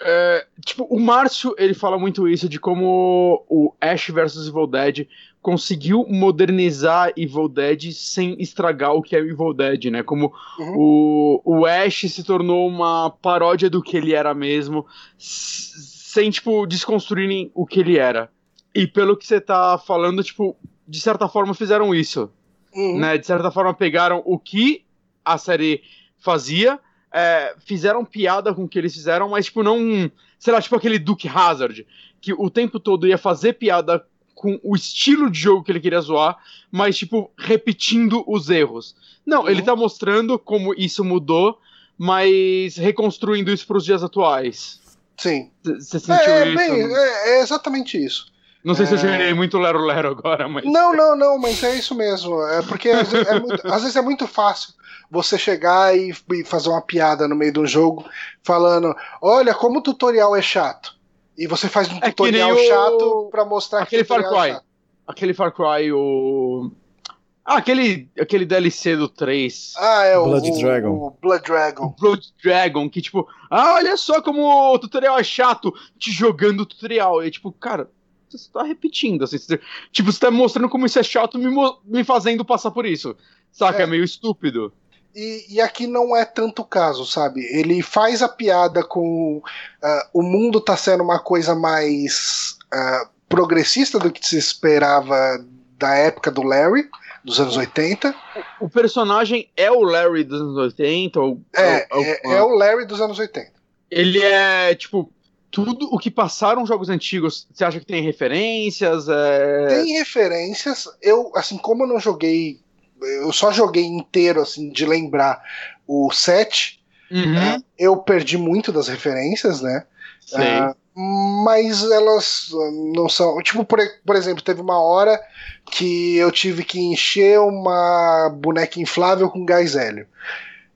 é, tipo, o Márcio, ele fala muito isso de como o Ash vs Evil Dead conseguiu modernizar Evil Dead sem estragar o que é Evil Dead, né? Como uhum. o, o Ash se tornou uma paródia do que ele era mesmo, sem, tipo, desconstruírem o que ele era. E pelo que você tá falando, tipo, de certa forma fizeram isso. Uhum. Né? De certa forma pegaram o que a série fazia é, fizeram piada com o que eles fizeram, mas, tipo, não. Sei lá, tipo aquele Duke Hazard, que o tempo todo ia fazer piada com o estilo de jogo que ele queria zoar, mas, tipo, repetindo os erros. Não, uhum. ele tá mostrando como isso mudou, mas reconstruindo isso para os dias atuais. Sim. Você sentiu É, isso? bem, é, é exatamente isso. Não sei se eu é- gerei muito Lero Lero agora, mas. Não, não, não, mas é isso mesmo. É porque às vezes é muito, às vezes é muito fácil você chegar e, e fazer uma piada no meio do jogo falando: olha como o tutorial é chato. E você faz um É tutorial o- chato pra mostrar Aquele que o Far é Cry. chato. Aquele Far Cry, o. Ah, aquele, aquele DLC do 3. Ah, é o Blood o- Dragon. o Blood O Dragon. Blood Dragon, que tipo, ah, olha só como o tutorial é chato, te jogando o tutorial. E tipo, cara, você tá repetindo, assim, você- tipo, você tá mostrando como isso é chato, me, me fazendo passar por isso. Saca? É. É, meio estúpido. E, e aqui não é tanto o caso, sabe? Ele faz a piada com ah, o mundo tá sendo uma coisa mais ah, progressista do que se esperava da época do Larry, dos anos 80. O personagem é o Larry dos anos 80, ou. É, ou- é, ou- é o Larry dos anos 80. Ele é, tipo, tudo o que passaram jogos antigos, você acha que tem referências? É... Tem referências. Eu, assim, como eu não joguei. Eu só joguei inteiro, assim, de lembrar o 7. Uhum, Eu perdi muito das referências, né? sei. Ah, mas elas não são. Tipo, por, por exemplo, teve uma hora que eu tive que encher uma boneca inflável com gás hélio.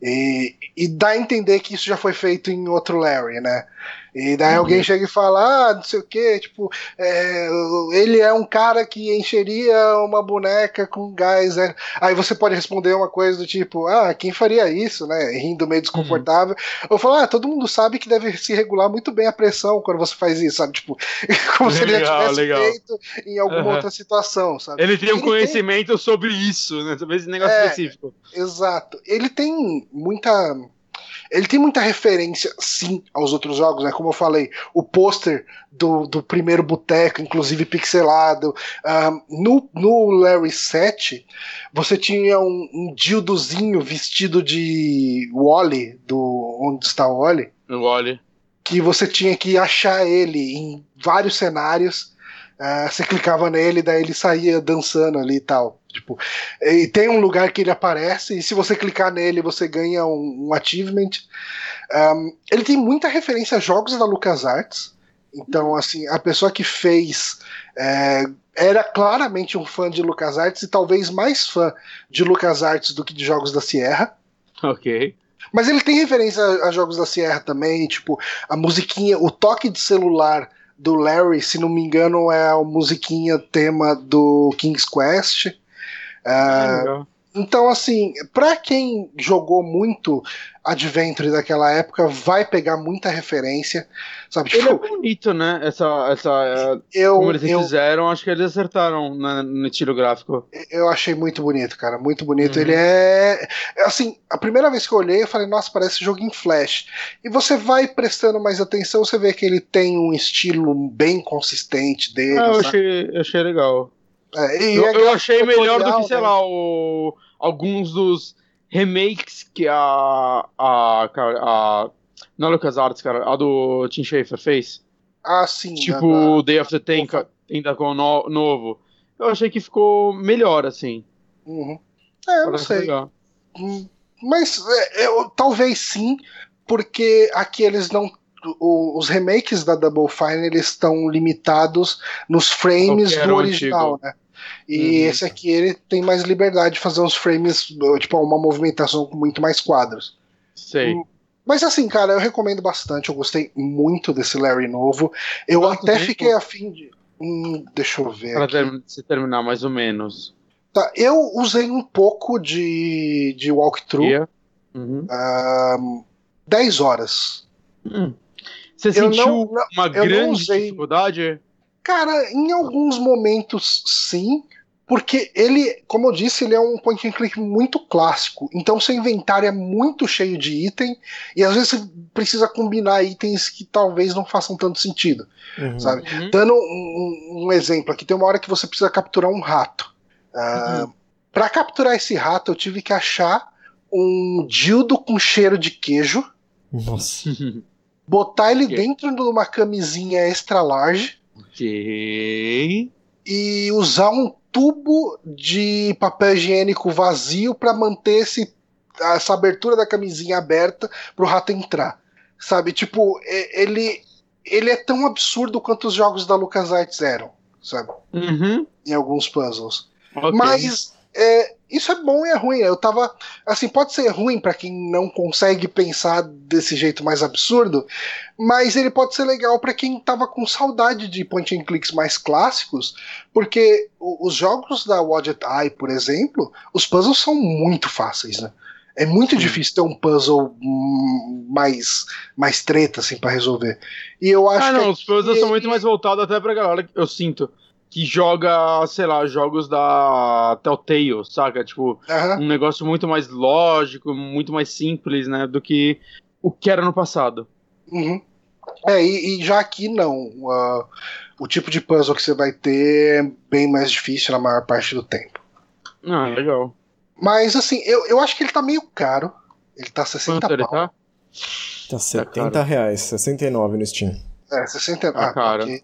E, e dá a entender que isso já foi feito em outro Larry, né? E daí Uhum. alguém chega e fala, ah, não sei o que, tipo, é, ele é um cara que encheria uma boneca com gás. hélio. Aí você pode responder uma coisa do tipo, ah, quem faria isso, né? Rindo meio desconfortável. Eu falo, ah, todo mundo sabe que deve se regular muito bem a pressão quando você faz isso, sabe? Tipo, *laughs* como se ele já tivesse legal. feito em alguma Aham. outra situação, sabe? Ele tem um Ele conhecimento sobre isso, né? Sobre esse negócio É. específico. Exato. Ele tem muita. Ele tem muita referência, sim, aos outros jogos, né? Como eu falei, o pôster do, do primeiro boteco, inclusive pixelado. Ah, no, no Larry 7, você tinha um, um dildozinho vestido de Wally, do Onde está o Wally? O Wally. que você tinha que achar ele em vários cenários. Ah, você clicava nele, daí ele saía dançando ali e tal. Tipo, e tem um lugar que ele aparece, e se você clicar nele, você ganha um, um achievement. Um, ele tem muita referência a jogos da LucasArts. Então, assim, a pessoa que fez é, era claramente um fã de LucasArts e talvez mais fã de LucasArts do que de jogos da Sierra. Ok. Mas ele tem referência a, a jogos da Sierra também, tipo, a musiquinha, o toque de celular do Larry, se não me engano, é a musiquinha tema do King's Quest. Ah, Legal. então, assim, pra quem jogou muito Adventure daquela época, vai pegar muita referência, sabe? Ele é Tipo, bonito, né? Essa, essa, eu, como eles eu, fizeram, acho que eles acertaram na- no estilo gráfico. eu achei muito bonito, cara, muito bonito. Uhum. Ele é. Assim, a primeira vez que eu olhei, eu falei, nossa, parece jogo em flash. E você vai prestando mais atenção, você vê que ele tem um estilo bem consistente dele. Ah, eu sabe? achei, eu achei legal. É, e Eu, é eu achei melhor do que, sei né? lá, o, alguns dos remakes que a. a, a não a LucasArts, cara, a do Tim Schafer fez. Ah, sim. Tipo, da- Day of the Tank, ainda com o no- novo. Eu achei que ficou melhor, assim. Uhum. É, eu não sei. Hum, Mas é, eu- talvez sim, porque aqui eles não. O- os remakes da Double Fine eles estão limitados nos frames do original, antigo. né? E Uhum. esse aqui ele tem mais liberdade de fazer uns frames, tipo, uma movimentação com muito mais quadros. Sei. Mas assim, cara, eu recomendo bastante. Eu gostei muito desse Larry novo. Eu Quanto até tempo? fiquei afim de. Hum, deixa eu ver. Pra aqui. se terminar mais ou menos. Tá, eu usei um pouco de, de walkthrough. Yeah. Uhum. ahn, 10 horas. Hum. Você sentiu não- não- uma grande dificuldade? Cara, em alguns momentos sim, porque ele, como eu disse, ele é um point and click muito clássico. Então seu inventário é muito cheio de item e às vezes você precisa combinar itens que talvez não façam tanto sentido, Uhum. sabe? Uhum. Dando um, um- exemplo aqui, tem uma hora que você precisa capturar um rato. Ah, Pra capturar esse rato, eu tive que achar um dildo com cheiro de queijo, Nossa. *laughs* botar ele Ok. dentro de uma camisinha extra large ok. e usar um tubo de papel higiênico vazio para manter esse, essa abertura da camisinha aberta pro rato entrar. Sabe? Tipo, ele ele é tão absurdo quanto os jogos da LucasArts eram, sabe? Uhum. Em alguns puzzles. Ok. Mas é, isso é bom e é ruim. Eu tava. Assim, pode ser ruim pra quem não consegue pensar desse jeito mais absurdo, mas ele pode ser legal pra quem tava com saudade de point and clicks mais clássicos, porque os jogos da Wadget Eye, por exemplo, os puzzles são muito fáceis, né? É muito difícil ter um puzzle hum, mais, mais treta, assim, pra resolver. E eu acho Ah, não, que. os puzzles são muito mais voltados até pra galera, eu sinto, que joga, sei lá, jogos da Telltale, saca? Tipo, Aham. um negócio muito mais lógico, muito mais simples, né, do que o que era no passado. Uhum. É, e, e já aqui não. Ah, o tipo de puzzle que você vai ter é bem mais difícil na maior parte do tempo. Ah, legal. Mas assim, eu, eu acho que ele tá meio caro. Ele tá 60 Quanto ele pau. tá? Tá 70 caro. reais, 69 no Steam. É, 69. Ah, cara. ok.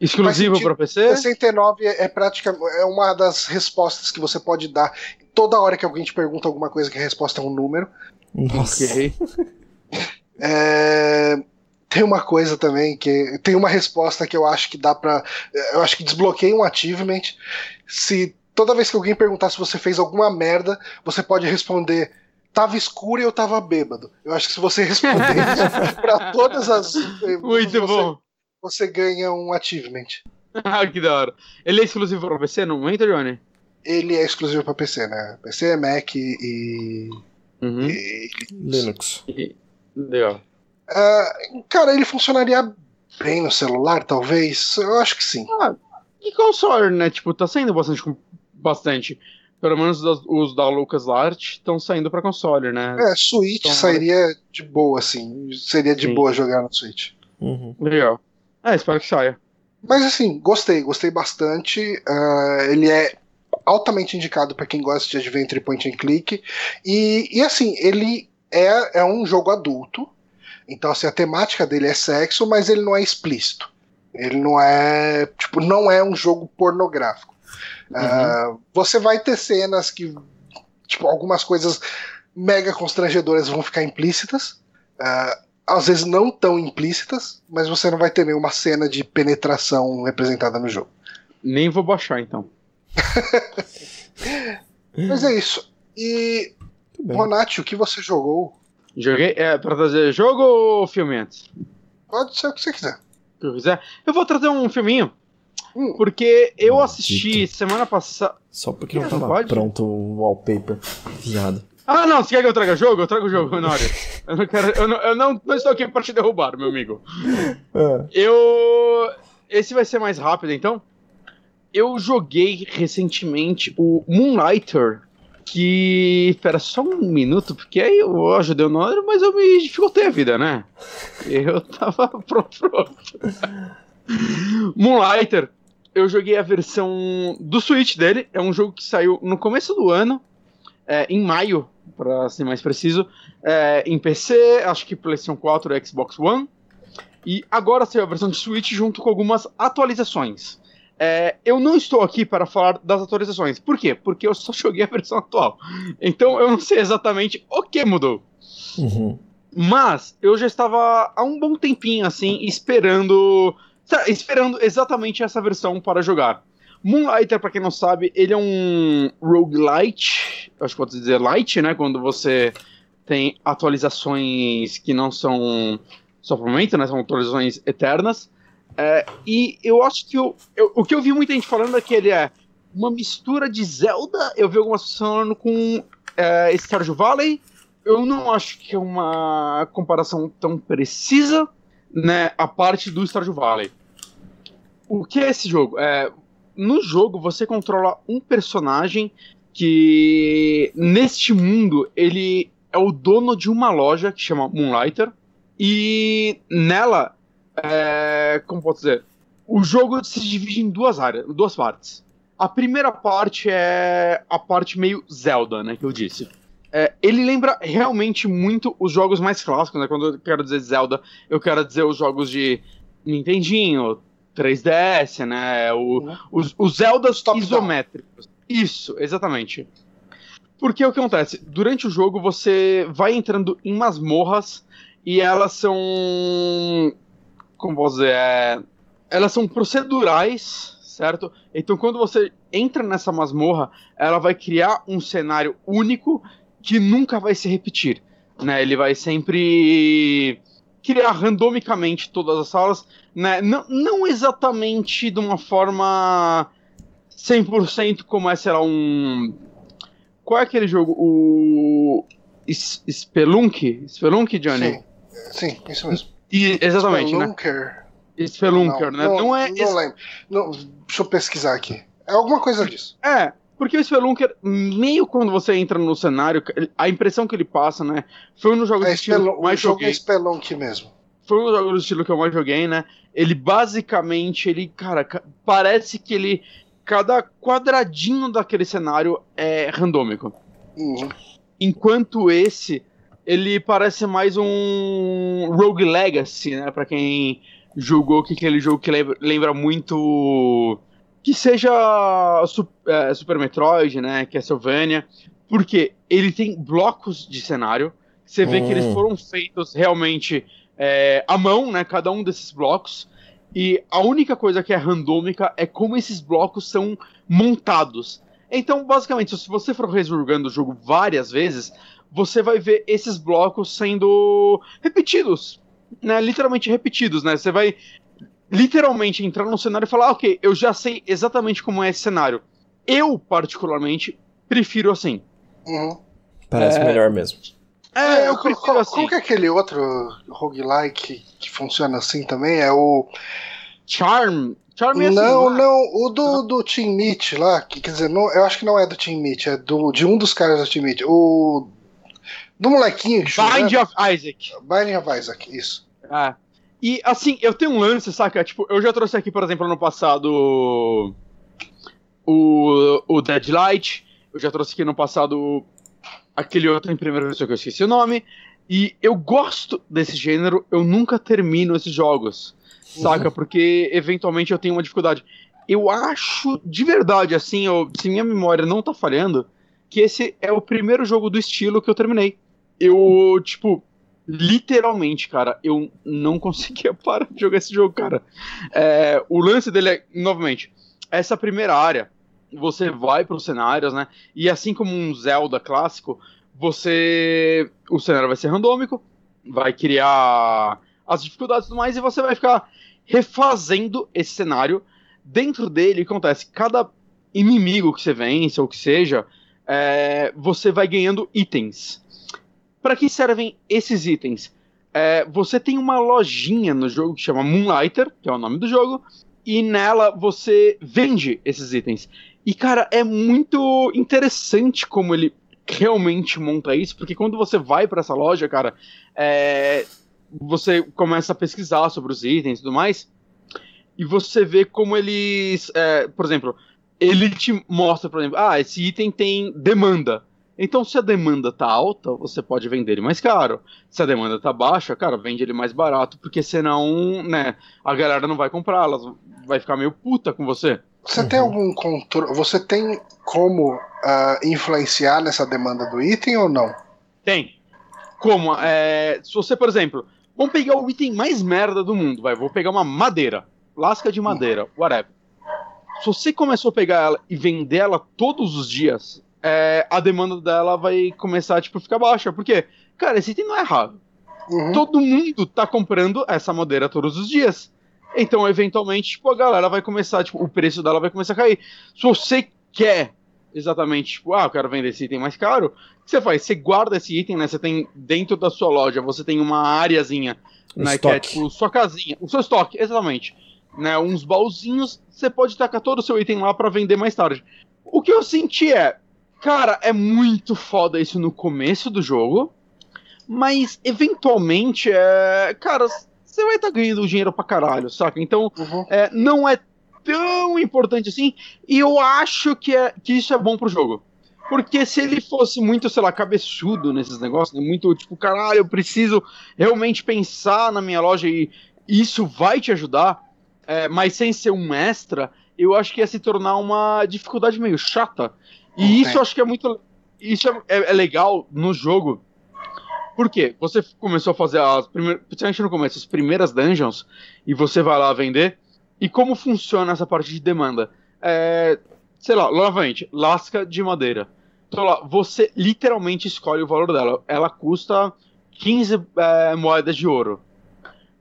Exclusivo pra PC? 69 é, é praticamente é uma das respostas que você pode dar. Toda hora que alguém te pergunta alguma coisa que a resposta é um número. Nossa. Ok. É, Tem uma coisa também que. Tem uma resposta que eu acho que dá pra. Eu acho que desbloqueia um achievement. Se toda vez que alguém perguntar se você fez alguma merda, você pode responder. Tava escuro e eu tava bêbado. Eu acho que se você responder *laughs* isso pra todas as. Muito você, bom. Você ganha um achievement. *laughs* Ah, que da hora. Ele é exclusivo pra PC no momento, Johnny? Ele é exclusivo pra PC, né? PC, Mac e. Uhum. e- Linux. Legal. Ah, cara, ele funcionaria bem no celular, talvez? Eu acho que sim. E console, né? Tipo, tá saindo bastante. bastante. Pelo menos os, os da LucasArts estão saindo pra console, né? É, Switch Então, sairia de boa, assim. Seria de Sim. boa jogar no Switch. Uhum. Legal. É, espero que saia. Mas assim, gostei, gostei bastante. Ah, ele é altamente indicado pra quem gosta de adventure point and click. E, e assim, ele é, é um jogo adulto. Então, assim, a temática dele é sexo, mas ele não é explícito. Ele não é. Tipo, não é um jogo pornográfico. Ah, você vai ter cenas que. Tipo, algumas coisas mega constrangedoras vão ficar implícitas. Ah, às vezes não tão implícitas, mas você não vai ter nenhuma cena de penetração representada no jogo. Nem vou baixar, então. *laughs* Mas é isso. E. Bonatti, o que você jogou? Joguei. É, pra trazer jogo ou filme antes? Pode ser o que você quiser. O que eu quiser. Eu vou trazer um filminho. Hum. Porque eu Maldito. assisti semana passada. Só porque não Não tava pode? pronto o wallpaper. Viado. Ah, não, você quer que eu traga jogo? Eu trago o jogo, Honório. Eu não quero. Eu não, eu não, não estou aqui pra te derrubar, meu amigo. Ah, Eu. Esse vai ser mais rápido, então. Eu joguei recentemente o Moonlighter. Que. Espera só um minuto, porque aí eu ajudei o Honório, mas eu me dificultei a vida, né? Eu tava pronto. *laughs* pronto. Moonlighter. Eu joguei a versão do Switch dele. É um jogo que saiu no começo do ano. é, em maio, pra ser mais preciso. é, em PC, acho que PlayStation 4 e Xbox One. E agora saiu a versão de Switch junto com algumas atualizações. É, eu não estou aqui para falar das atualizações. Por quê? Porque eu só joguei a versão atual. Então eu não sei exatamente o que mudou. uhum. Mas eu já estava há um bom tempinho assim esperando, esperando exatamente essa versão para jogar. Moonlighter, para quem não sabe, ele é um roguelite, acho que pode dizer light, né, quando você tem atualizações que não são só por momento, né, são atualizações eternas. É, e eu acho que eu, eu- o que eu vi muita gente falando é que ele é uma mistura de Zelda, eu vi algumas pessoas falando com é, Stardew Valley, eu não acho que é uma comparação tão precisa, né, a parte do Stardew Valley. O que é esse jogo? É, no jogo você controla um personagem que neste mundo ele é o dono de uma loja que chama Moonlighter e nela, é, como posso dizer, o jogo se divide em duas áreas, duas partes. A primeira parte é a parte meio Zelda, né, que eu disse. É, ele lembra realmente muito os jogos mais clássicos, né? Quando eu quero dizer Zelda, eu quero dizer os jogos de Nintendinho, 3DS, né? O, Uhum. os, os Zeldas Top-down. isométricos. Isso, exatamente. Porque o que acontece? Durante o jogo você vai entrando em masmorras e elas são Como posso dizer? É, elas são procedurais, certo? Então quando você entra nessa masmorra, ela vai criar um cenário único que nunca vai se repetir. Né? Ele vai sempre criar randomicamente todas as salas, né? não, não exatamente de uma forma 100% como é, sei lá, um. Qual é aquele jogo? O. S- Spelunk? Spelunk, Johnny? Sim, sim, isso mesmo. E, exatamente, né? Spelunker. Spelunker, né? Não, é. Não lembro. Não, deixa eu pesquisar aqui. É alguma coisa disso. É, porque o Spelunker, meio quando você entra no cenário, a impressão que ele passa, né? Foi um dos jogos É do estilo que Spelun- mais jogo joguei. é Spelunk mesmo. Foi um dos jogos do estilo que eu mais joguei, né? Ele basicamente, ele, cara, ca- parece que ele. Cada quadradinho daquele cenário é randômico. Uhum. Enquanto esse, ele parece mais um Rogue Legacy, né? Pra quem julgou que aquele jogo que lembra, lembra muito. Que seja é, Super Metroid, né? Castlevania. Porque ele tem blocos de cenário. Você vê que eles Hum. foram feitos realmente é, à mão, né? Cada um desses blocos. E a única coisa que é randômica é como esses blocos são montados. Então, basicamente, se você for rejogando o jogo várias vezes, você vai ver esses blocos sendo repetidos, né? Literalmente repetidos, né? Você vai literalmente entrar no cenário e falar, "Ah, ok, eu já sei exatamente como é esse cenário. Eu, particularmente, prefiro assim. Uhum. Parece É. melhor mesmo. É, eu qual- prefiro qual, assim. qual que é aquele outro roguelike que funciona assim também? É o. Charm. Charm é assim, não, é? não, o do, do Team Meat lá, que, quer dizer, não, eu acho que não é do Team Meat, é do, de um dos caras do Team Meat. O. Do molequinho chama, Bind of Isaac. Binding of Isaac, isso. É. E assim, eu tenho um lance, saca? Tipo, eu já trouxe aqui, por exemplo, ano passado o, o Deadlight. Eu já trouxe aqui no passado aquele outro em primeira pessoa que eu esqueci o nome. E eu gosto desse gênero, eu nunca termino esses jogos. Saca? Porque eventualmente eu tenho uma dificuldade. Eu acho, de verdade, assim, eu, se minha memória não tá falhando, que esse é o primeiro jogo do estilo que eu terminei. Eu, tipo, literalmente, cara, eu não *laughs* conseguia parar de jogar esse jogo, cara. É, o lance dele é, novamente, essa primeira área, você vai para os cenários, né? E assim como um Zelda clássico, você. O cenário vai ser randômico, vai criar as dificuldades e tudo mais, e você vai ficar refazendo esse cenário. Dentro dele, acontece? Cada inimigo que você vence, ou que seja, é, você vai ganhando itens. Para que servem esses itens? É, você tem uma lojinha no jogo que chama Moonlighter, que é o nome do jogo, e nela você vende esses itens. E cara, é muito interessante como ele realmente monta isso, porque quando você vai para essa loja, cara, é, você começa a pesquisar sobre os itens e tudo mais, e você vê como eles, é, por exemplo, ele te mostra, por exemplo, ah, esse item tem demanda. Então, se a demanda tá alta, você pode vender ele mais caro. Se a demanda tá baixa, cara, vende ele mais barato, porque senão, né, a galera não vai comprar, ela vai ficar meio puta com você. Você tem algum controle. Você tem como ah, influenciar nessa demanda do item ou não? Tem. Como? É, se você, por exemplo, vamos pegar o item mais merda do mundo, vai, vou pegar uma madeira, lasca de madeira, whatever. Se você começou a pegar ela e vender ela todos os dias, é, a demanda dela vai começar tipo, a ficar baixa. Por quê? Cara, esse item não é raro. Uhum. Todo mundo tá comprando essa madeira todos os dias. Então, eventualmente, tipo, a galera vai começar, tipo, o preço dela vai começar a cair. Se você quer exatamente, tipo, ah, eu quero vender esse item mais caro, o que você faz? Você guarda esse item, né? Você tem dentro da sua loja, você tem uma areazinha, Um né? Que é estoque. tipo sua casinha, o seu estoque, exatamente. Né, uns baúzinhos, você pode tacar todo o seu item lá pra vender mais tarde. O que eu senti é, cara, é muito foda isso no começo do jogo, mas eventualmente é, cara, você vai estar ganhando dinheiro pra caralho, saca? Então, Uhum. é, não é tão importante assim, e eu acho que, é, que isso é bom pro jogo. Porque se ele fosse muito, sei lá, cabeçudo nesses negócios, né, muito tipo, caralho, eu preciso realmente pensar na minha loja e isso vai te ajudar, é, mas sem ser um extra, eu acho que ia se tornar uma dificuldade meio chata. E isso eu acho que é muito. Isso é, é- é legal no jogo, Por quê? Você começou a fazer as primeiras. Principalmente no começo, as primeiras dungeons, e você vai lá vender. E como funciona essa parte de demanda? É, sei lá, novamente, lasca de madeira. Então lá, você literalmente escolhe o valor dela. Ela custa 15 é, moedas de ouro.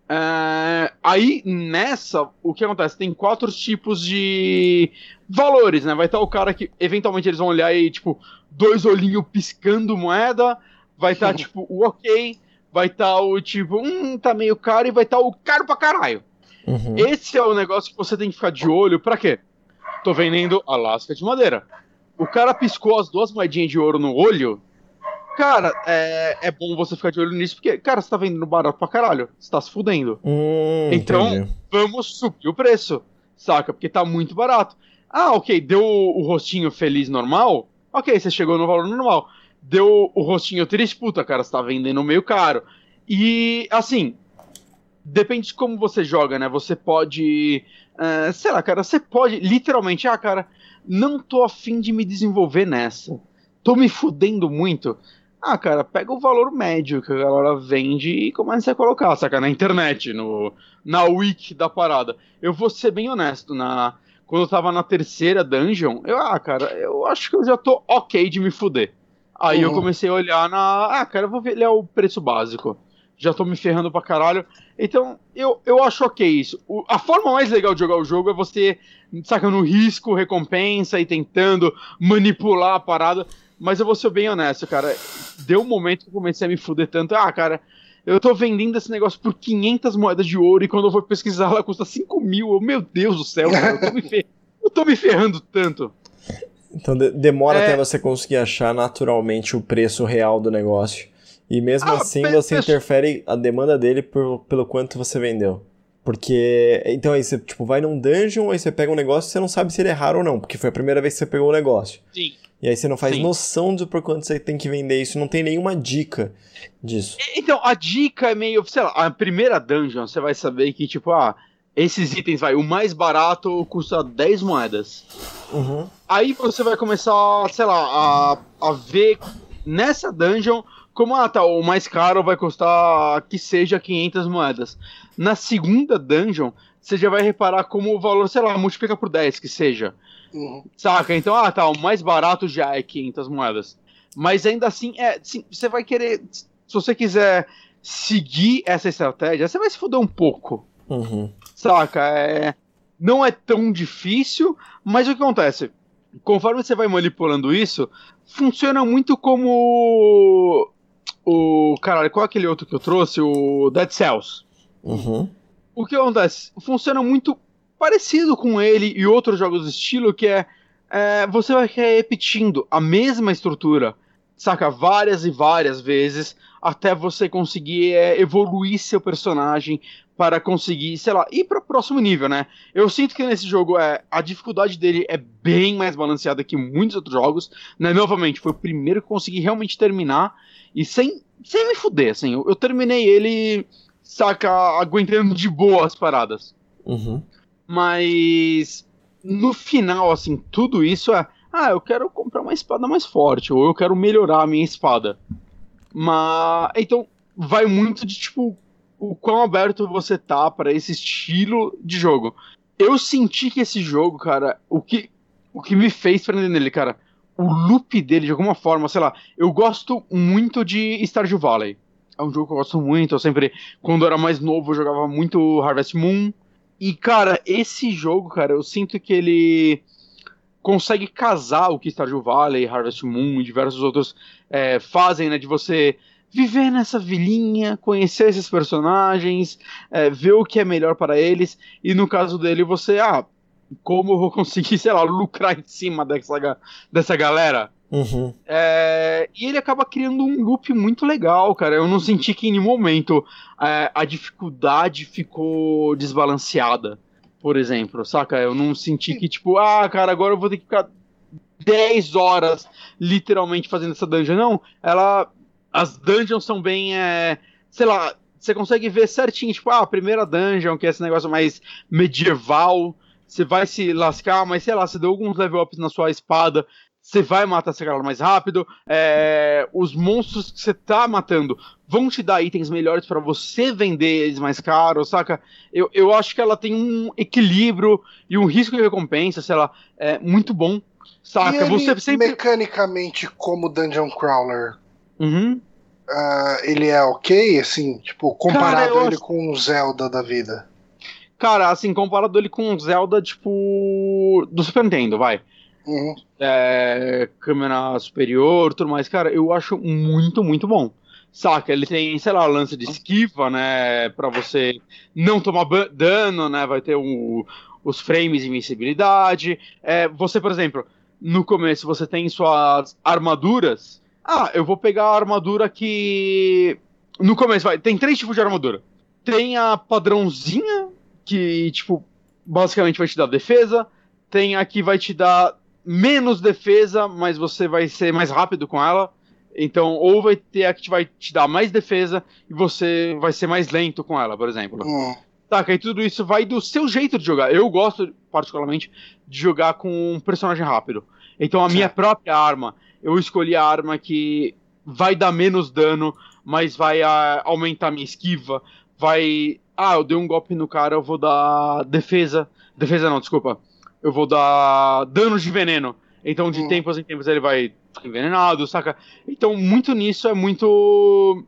É, aí nessa, o que acontece? Tem quatro tipos de valores, né? Vai estar o cara que eventualmente eles vão olhar e, tipo, dois olhinhos piscando moeda. Vai estar, *laughs* tipo, o ok. Vai estar o tipo, hum, tá meio caro. E vai estar o caro pra caralho. Uhum. Esse é o negócio que você tem que ficar de olho. Pra quê? Tô vendendo a lasca de madeira. O cara piscou as duas moedinhas de ouro no olho. Cara, é, é bom você ficar de olho nisso, porque, cara, você tá vendendo barato pra caralho. Você tá se fudendo. Hum, Então, entendi. vamos subir o preço, saca? Porque tá muito barato. Ah, ok, deu o rostinho feliz normal? Ok, você chegou no valor normal. Deu o rostinho triste, puta, cara, você tá vendendo meio caro. E, assim, depende de como você joga, né? Você pode. eh, sei lá, cara, você pode literalmente, ah, cara, não tô afim de me desenvolver nessa. Tô me fudendo muito. Ah, cara, pega o valor médio que a galera vende e começa a colocar, saca? Na internet, no, na wiki da parada. Eu vou ser bem honesto, na, quando eu tava na terceira dungeon, eu, ah, cara, eu acho que eu já tô ok de me fuder. Aí eu Uhum. comecei a olhar na. Ah, cara, eu vou ver o preço básico. Já tô me ferrando pra caralho. Então, eu, eu acho ok isso. O- a forma mais legal de jogar o jogo é você, saca, no risco, recompensa e tentando manipular a parada. Mas eu vou ser bem honesto, cara. Deu um momento que eu comecei a me fuder tanto. Ah, cara, eu tô vendendo esse negócio por 500 moedas de ouro e quando eu vou pesquisar ela custa 5 mil. Eu, Meu Deus do céu, cara, eu tô me, fer... eu tô me ferrando tanto. Então de- demora É. até você conseguir achar naturalmente o preço real do negócio. E mesmo Ah, assim você interfere a demanda dele por- pelo quanto você vendeu. Porque. Então aí você tipo, vai num dungeon, aí você pega um negócio e você não sabe se ele é raro ou não, porque foi a primeira vez que você pegou o negócio. Sim. E aí você não faz Sim. noção de por quanto você tem que vender isso, não tem nenhuma dica disso. Então, a dica é meio, sei lá, a primeira dungeon você vai saber que, tipo, ah, esses itens, vai, o mais barato custa 10 moedas. Uhum. Aí você vai começar, sei lá, a, a ver nessa dungeon como, ah, tá, o mais caro vai custar que seja 500 moedas. Na segunda dungeon, você já vai reparar como o valor, sei lá, multiplica por 10 que seja. Uhum. Saca? Então, ah, tá, o mais barato já é 500 moedas. Mas ainda assim, é, sim, você vai querer, se você quiser seguir essa estratégia, você vai se fuder um pouco. Uhum. Saca? É, não é tão difícil, mas o que acontece? Conforme você vai manipulando isso, funciona muito como o. Caralho, qual é aquele outro que eu trouxe? O Dead Cells. Uhum. O que acontece? Funciona muito parecido com ele e outros jogos do estilo, que é, é, você vai repetindo a mesma estrutura, saca? Várias e várias vezes, até você conseguir é, evoluir seu personagem para conseguir, sei lá, ir para o próximo nível, né? Eu sinto que nesse jogo é, a dificuldade dele é bem mais balanceada que muitos outros jogos, né? Novamente, foi o primeiro que consegui realmente terminar e sem, sem me fuder, assim. Eu, eu terminei ele, saca, aguentando de boa as paradas. Uhum. Mas no final, assim, tudo isso é. Ah, eu quero comprar uma espada mais forte, ou eu quero melhorar a minha espada. Mas. Então, vai muito de tipo. O quão aberto você tá para esse estilo de jogo. Eu senti que esse jogo, cara, o que, o que me fez prender nele, cara, o loop dele, de alguma forma, sei lá, eu gosto muito de Stardew Valley. É um jogo que eu gosto muito, eu sempre, quando eu era mais novo, eu jogava muito Harvest Moon. E, cara, esse jogo, cara, eu sinto que ele consegue casar o que Stardew Valley, Harvest Moon e diversos outros é, fazem, né? De você viver nessa vilinha, conhecer esses personagens, é, ver o que é melhor para eles. E no caso dele, você, ah, como eu vou conseguir, *laughs* sei lá, lucrar em cima dessa, dessa galera? Uhum. É, e ele acaba criando um loop muito legal, cara. Eu não senti que em nenhum momento é, a dificuldade ficou desbalanceada, por exemplo, saca? Eu não senti que, tipo, ah, cara, agora eu vou ter que ficar 10 horas literalmente fazendo essa dungeon. Não, ela. As dungeons são bem. é, sei lá, você consegue ver certinho, tipo, ah, a primeira dungeon, que é esse negócio mais medieval. Você vai se lascar, mas sei lá, você deu alguns level ups na sua espada você vai matar essa galera mais rápido, é, os monstros que você tá matando vão te dar itens melhores para você vender eles mais caros, saca? Eu, eu acho que ela tem um equilíbrio e um risco de recompensa, sei lá, é muito bom, saca? Ele, você sempre. mecanicamente, como Dungeon Crawler, Uhum. ah, ele é ok, assim, tipo, comparado Cara, ele acho- com o Zelda da vida. Cara, assim, comparado ele com o Zelda, tipo. do Super Nintendo, vai. Uhum. é, câmera superior, tudo mais, cara, eu acho muito, muito bom. Saca, ele tem, sei lá, lance de esquiva, né, Pra você não tomar dano, né, vai ter o- os frames de invencibilidade. É, você, por exemplo, no começo você tem suas armaduras. Ah, eu vou pegar a armadura que... No começo, vai, tem três tipos de armadura. Tem a padrãozinha, que, tipo, basicamente vai te dar defesa. Tem a que vai te dar menos defesa, mas você vai ser mais rápido com ela. Então, ou vai ter a que vai te dar mais defesa e você vai ser mais lento com ela, por exemplo. Hum. Saca? E tudo isso vai do seu jeito de jogar. Eu gosto, particularmente, de jogar com um personagem rápido. Então, a minha própria arma, eu escolhi a arma que vai dar menos dano, mas vai ah, aumentar minha esquiva. Vai. Ah, eu dei um golpe no cara, eu vou dar defesa. Defesa não, desculpa. Eu vou dar danos de veneno. Então, de Hum. tempos em tempos, ele vai envenenado, saca? Então, muito nisso é muito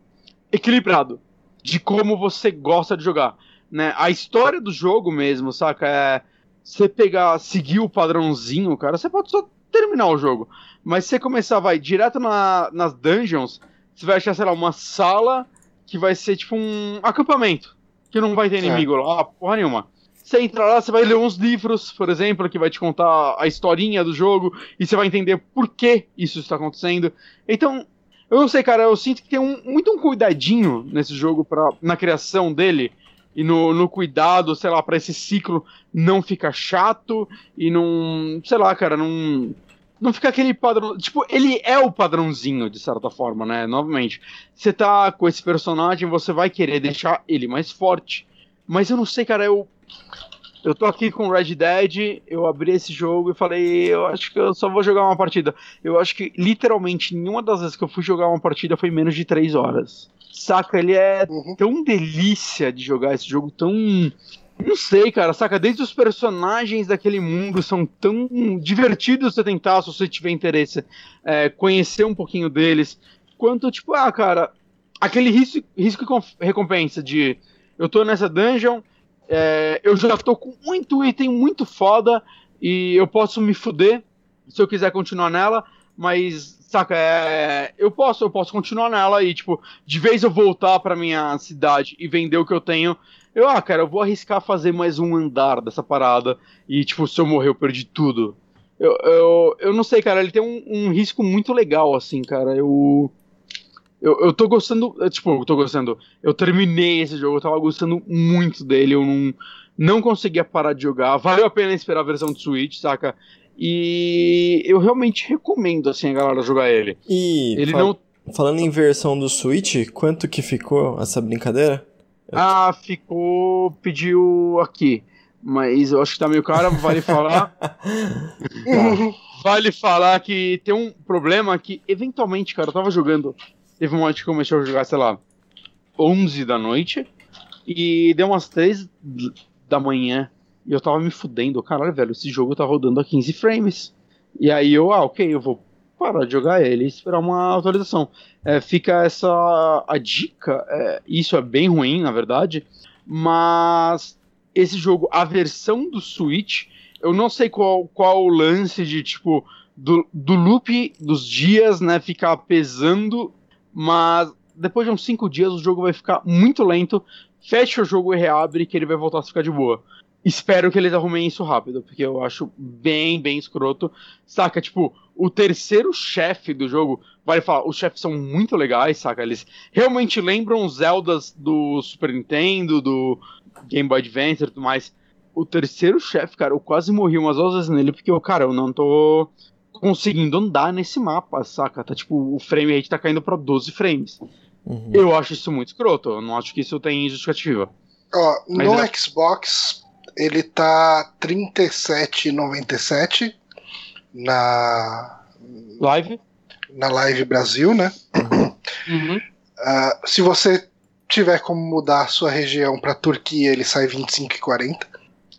equilibrado de como você gosta de jogar né? A história do jogo mesmo, saca? É. Você pegar, seguir o padrãozinho, cara, você pode só terminar o jogo. Mas se você começar, vai direto na, nas dungeons, você vai achar, sei lá, uma sala que vai ser tipo um acampamento. Que não vai ter inimigo lá, porra nenhuma. Você entra lá, você vai ler uns livros, por exemplo, que vai te contar a historinha do jogo, e você vai entender por que isso está acontecendo. Então, eu não sei, cara, eu sinto que tem um, muito um cuidadinho nesse jogo pra, na criação dele e no, no cuidado, sei lá, pra esse ciclo não ficar chato e não. Sei lá, cara, não. Não fica aquele padrão. Tipo, ele é o padrãozinho, de certa forma, né? Novamente. Você tá com esse personagem, você vai querer deixar ele mais forte. Mas eu não sei, cara, eu. Eu tô aqui com Red Dead, eu abri esse jogo e falei, eu acho que eu só vou jogar uma partida. Eu acho que literalmente nenhuma das vezes que eu fui jogar uma partida foi menos de 3 horas. Saca, ele é Uhum. tão delícia de jogar esse jogo, tão. Não sei, cara, saca? Desde os personagens daquele mundo são tão divertidos você tentar, se você tiver interesse, é, conhecer um pouquinho deles. Quanto, tipo, ah, cara, aquele risco, risco e recompensa de eu tô nessa dungeon, é, eu já tô com muito item muito foda e eu posso me fuder se eu quiser continuar nela, mas, saca, é, eu posso, eu posso continuar nela e, tipo, de vez eu voltar pra minha cidade e vender o que eu tenho, eu, ah, cara, eu vou arriscar fazer mais um andar dessa parada e, tipo, se eu morrer eu perdi tudo. Eu, eu, eu não sei, cara, ele tem um, um risco muito legal, assim, cara, eu... Eu, eu tô gostando, é, tipo, eu tô gostando. Eu terminei esse jogo, eu tava gostando muito dele, eu não, não conseguia parar de jogar. Valeu a pena esperar a versão de Switch, saca? E eu realmente recomendo, assim, a galera jogar ele. E Ele fal- não. falando em versão do Switch, quanto que ficou essa brincadeira? Ah, ficou. Pediu aqui. Mas eu acho que tá meio caro, vale falar. *laughs* Vale falar que tem um problema que, eventualmente, cara, eu tava jogando. Teve um momento que comecei a jogar, sei lá, 11 da noite. E deu umas 3 da manhã. E eu tava me fudendo. Caralho, velho, esse jogo tá rodando a 15 frames. E aí eu, ah, ok, eu vou parar de jogar ele e esperar uma atualização. É, fica essa. A dica. é, isso é bem ruim, na verdade. Mas esse jogo, a versão do Switch, eu não sei qual, qual o lance de, tipo, do, do loop dos dias, né, ficar pesando, mas depois de uns 5 dias o jogo vai ficar muito lento, fecha o jogo e reabre que ele vai voltar a ficar de boa. Espero que eles arrumem isso rápido, porque eu acho bem, bem escroto. Saca, tipo, o terceiro chefe do jogo, vale falar, os chefes são muito legais, saca? Eles realmente lembram Zeldas do Super Nintendo, do Game Boy Advance e tudo mais. O terceiro chefe, cara, eu quase morri umas vezes nele, porque eu, cara, eu não tô conseguindo andar nesse mapa, saca? Tá tipo, o frame rate tá caindo pra 12 frames. Uhum. Eu acho isso muito escroto, eu não acho que isso tem justificativa. Ó, no é. Xbox ele tá R$ 37,97 na Live? na Live Brasil, né? Uhum. Ah, se você tiver como mudar a sua região para Turquia, ele sai 25,40.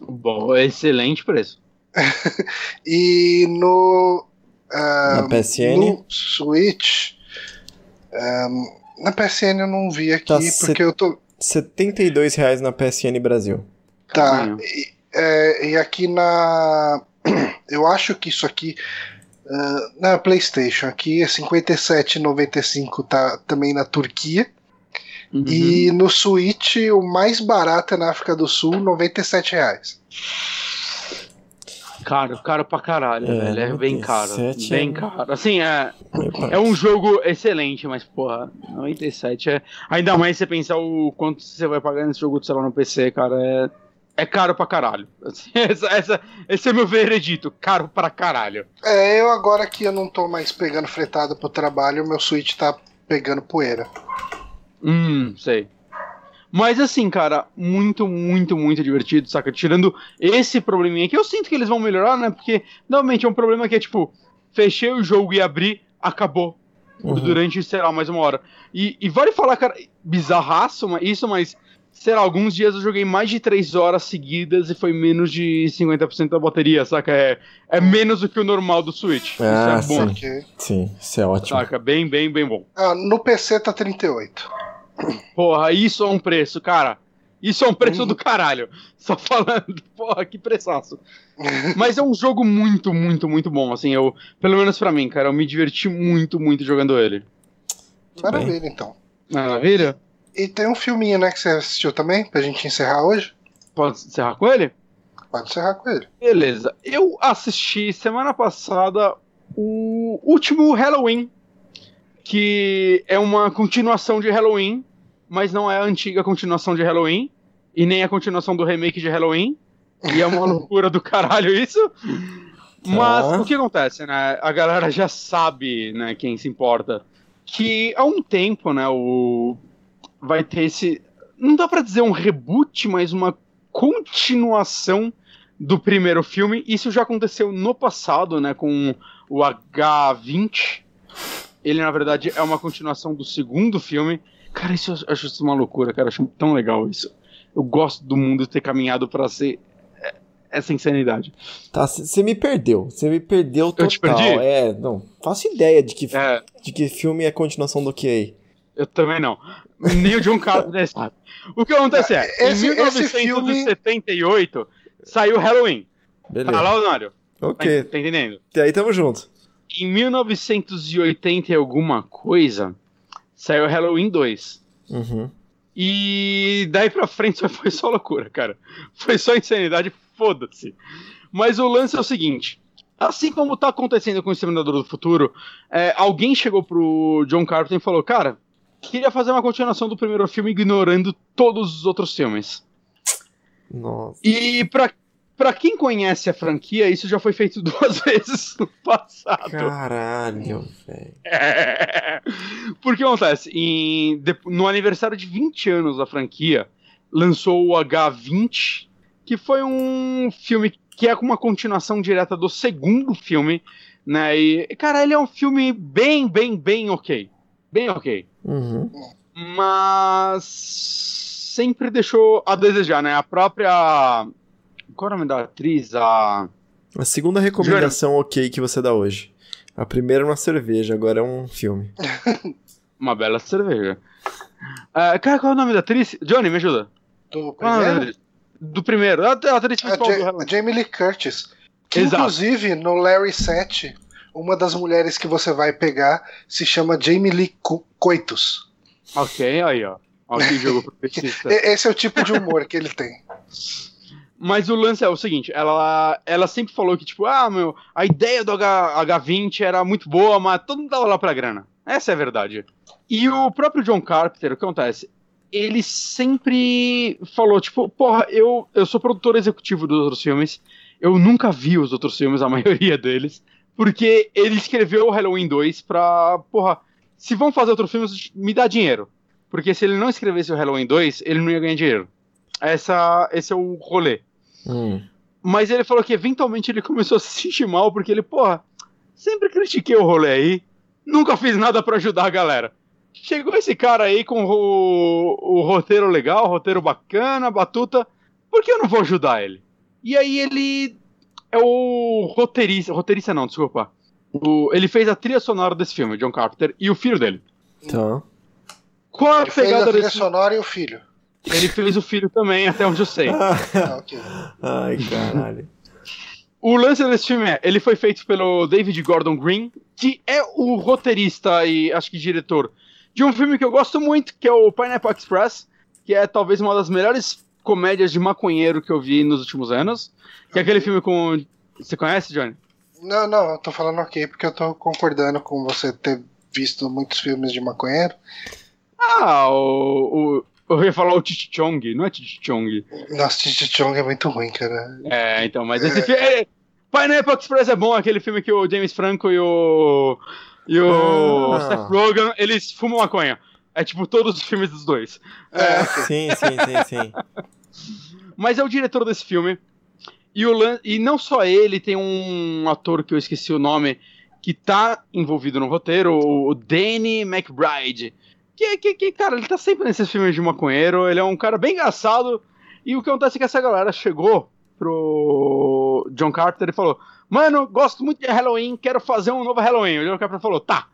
Bom, excelente preço. *laughs* E no. ah, Na PSN? No Switch. ah, na PSN eu não vi aqui, Tá porque eu tô. 72 reais na PSN Brasil. Tá. E, é, e aqui na. *clears throat* Eu acho que isso aqui. ah, na PlayStation, aqui é 57,95 tá também na Turquia. Uhum. E no Switch, o mais barato é na África do Sul, 97 reais. Caro, caro pra caralho, É, velho. É bem caro. 97 Bem é- caro. Assim, é, é um jogo excelente, mas, porra, 97 é. Ainda mais você pensar o quanto você vai pagar nesse jogo de celular no PC, cara. É, é caro pra caralho. *laughs* Assim, essa, essa- esse é meu veredito. Caro pra caralho. É, eu agora que eu não tô mais pegando fretado pro trabalho, meu Switch tá pegando poeira. Hum, sei. Mas assim, cara, muito, muito, muito divertido, saca? Tirando esse probleminha que eu sinto que eles vão melhorar, né? Porque normalmente é um problema que é tipo, fechei o jogo e abri, acabou. Uhum. Durante, sei lá, mais uma hora. E, e vale falar, cara, bizarraço mas- isso, mas, sei lá, alguns dias eu joguei mais de 3 horas seguidas e foi menos de 50% da bateria, saca? É, é menos do que o normal do Switch. Ah, isso é bom, sim. Sim, isso é ótimo. saca? Bem, bem, bem bom. ah, no PC tá 38. Porra, isso é um preço, cara. Isso é um preço do caralho. Só falando, *laughs* porra, que preçaço. Mas é um jogo muito, muito, muito bom. Assim, eu, pelo menos pra mim, cara, eu me diverti muito, muito jogando ele. Maravilha, então. Maravilha? E tem um filminho, né, que você assistiu também, pra gente encerrar hoje? Pode encerrar com ele? Pode encerrar com ele. Beleza. Eu assisti semana passada o último Halloween, que é uma continuação de Halloween, mas não é a antiga continuação de Halloween, e nem a continuação do remake de Halloween. E é uma *laughs* loucura do caralho isso. Mas Tá. o que acontece, né? A galera já sabe, né, quem se importa, que há um tempo, né, o vai ter esse não dá pra dizer um reboot, mas uma continuação do primeiro filme. Isso já aconteceu no passado, né, com o H20. Ele, na verdade, é uma continuação do segundo filme. Cara, isso eu acho isso uma loucura, cara. Eu acho tão legal isso. Eu gosto do mundo ter caminhado pra ser é, essa insanidade. Tá, você me perdeu. Você me perdeu total. Eu te perdi? É, não. Faço ideia de que, É, de que filme é a continuação do que aí. eu também não. Nem o John Carpenter *laughs* sabe. O que acontece é, Esse- em esse filme- 1978 saiu Halloween. Beleza. Tá lá, Leonardo? Tá, ok. tá entendendo? Até aí tamo junto. Em 1980 e alguma coisa, saiu Halloween 2. Uhum. E daí pra frente só *laughs* foi só loucura, cara. Foi só insanidade, foda-se. Mas o lance é o seguinte: assim como tá acontecendo com o Exterminador do Futuro, é, alguém chegou pro John Carpenter e falou: Cara, queria fazer uma continuação do primeiro filme ignorando todos os outros filmes. Nossa. E pra, pra quem conhece a franquia, isso já foi feito *laughs* duas vezes no passado. Caralho, velho. É. Porque acontece, em, no aniversário de 20 anos da franquia, lançou o H20, que foi um filme que é uma continuação direta do segundo filme, né? E, cara, ele é um filme bem, bem, bem ok. Bem ok. Uhum. Mas sempre deixou a desejar, né? A própria. Qual é o nome da atriz? A. A segunda recomendação ok que você dá hoje. A primeira é uma cerveja, agora é um filme. *laughs* Uma bela cerveja. Ah, cara, qual é o nome da atriz? Johnny, me ajuda. Do é primeiro? atriz? Do primeiro. A a atriz A, principal do a Jamie Lee Curtis. Que Exato. inclusive no Larry 7, uma das mulheres que você vai pegar se chama Jamie Lee Co- Coitus. Ok, aí, ó. Ó, que jogo *laughs* Esse é o tipo de humor que ele tem. *laughs* Mas o lance é o seguinte, ela, ela sempre falou que, tipo, ah, meu, a ideia do H, H20 era muito boa, mas todo mundo tava lá pra grana. Essa é a verdade. E o próprio John Carpenter, o que acontece? Ele sempre falou, tipo, porra, eu, eu sou produtor executivo dos outros filmes, eu nunca vi os outros filmes, a *laughs* maioria deles, porque ele escreveu o Halloween 2 pra, porra, se vão fazer outros filmes, me dá dinheiro. Porque se ele não escrevesse o Halloween 2, ele não ia ganhar dinheiro. Essa, esse é o rolê. Hum. Mas ele falou que eventualmente ele começou a se sentir mal porque ele, porra, Sempre critiquei o rolê aí, nunca fiz nada para ajudar a galera. Chegou esse cara aí com o, o roteiro legal, roteiro bacana, batuta, por que eu não vou ajudar ele? E aí ele é o roteirista, roteirista não, desculpa. O, ele fez a trilha sonora desse filme, John Carpenter, e o filho dele. Então. Qual a Ele fez a pegada trilha desse sonora e o filho. Ele fez o filho também, até onde eu sei. Ah. Ai, caralho. O lance desse filme é, ele foi feito pelo David Gordon Green, que é o roteirista e acho que diretor de um filme que eu gosto muito, que é o Pineapple Express, que é talvez uma das melhores comédias de maconheiro que eu vi nos últimos anos. Que é aquele filme com. Você conhece, Johnny? Não, não, eu tô falando ok porque eu tô concordando com você ter visto muitos filmes de maconheiro. Ah, o. o eu ia falar o Chichichong, não é Chichichong. Nossa, Titi Chong é muito ruim, cara. É, então, mas esse filme. é- Pineapple Express é bom, aquele filme que o James Franco e o. E o Ah. Seth Rogen, eles fumam maconha. É tipo todos os filmes dos dois. É, Sim, sim, sim, sim. Mas é o diretor desse filme. E, o lan... e não só ele, tem um ator que eu esqueci o nome, que tá envolvido no roteiro, o Danny McBride. Que, que, que, cara, ele tá sempre nesses filmes de maconheiro, ele é um cara bem engraçado. E o que acontece é que essa galera chegou pro John Carter e falou: Mano, gosto muito de Halloween, quero fazer um novo Halloween. O John Carter falou: Tá.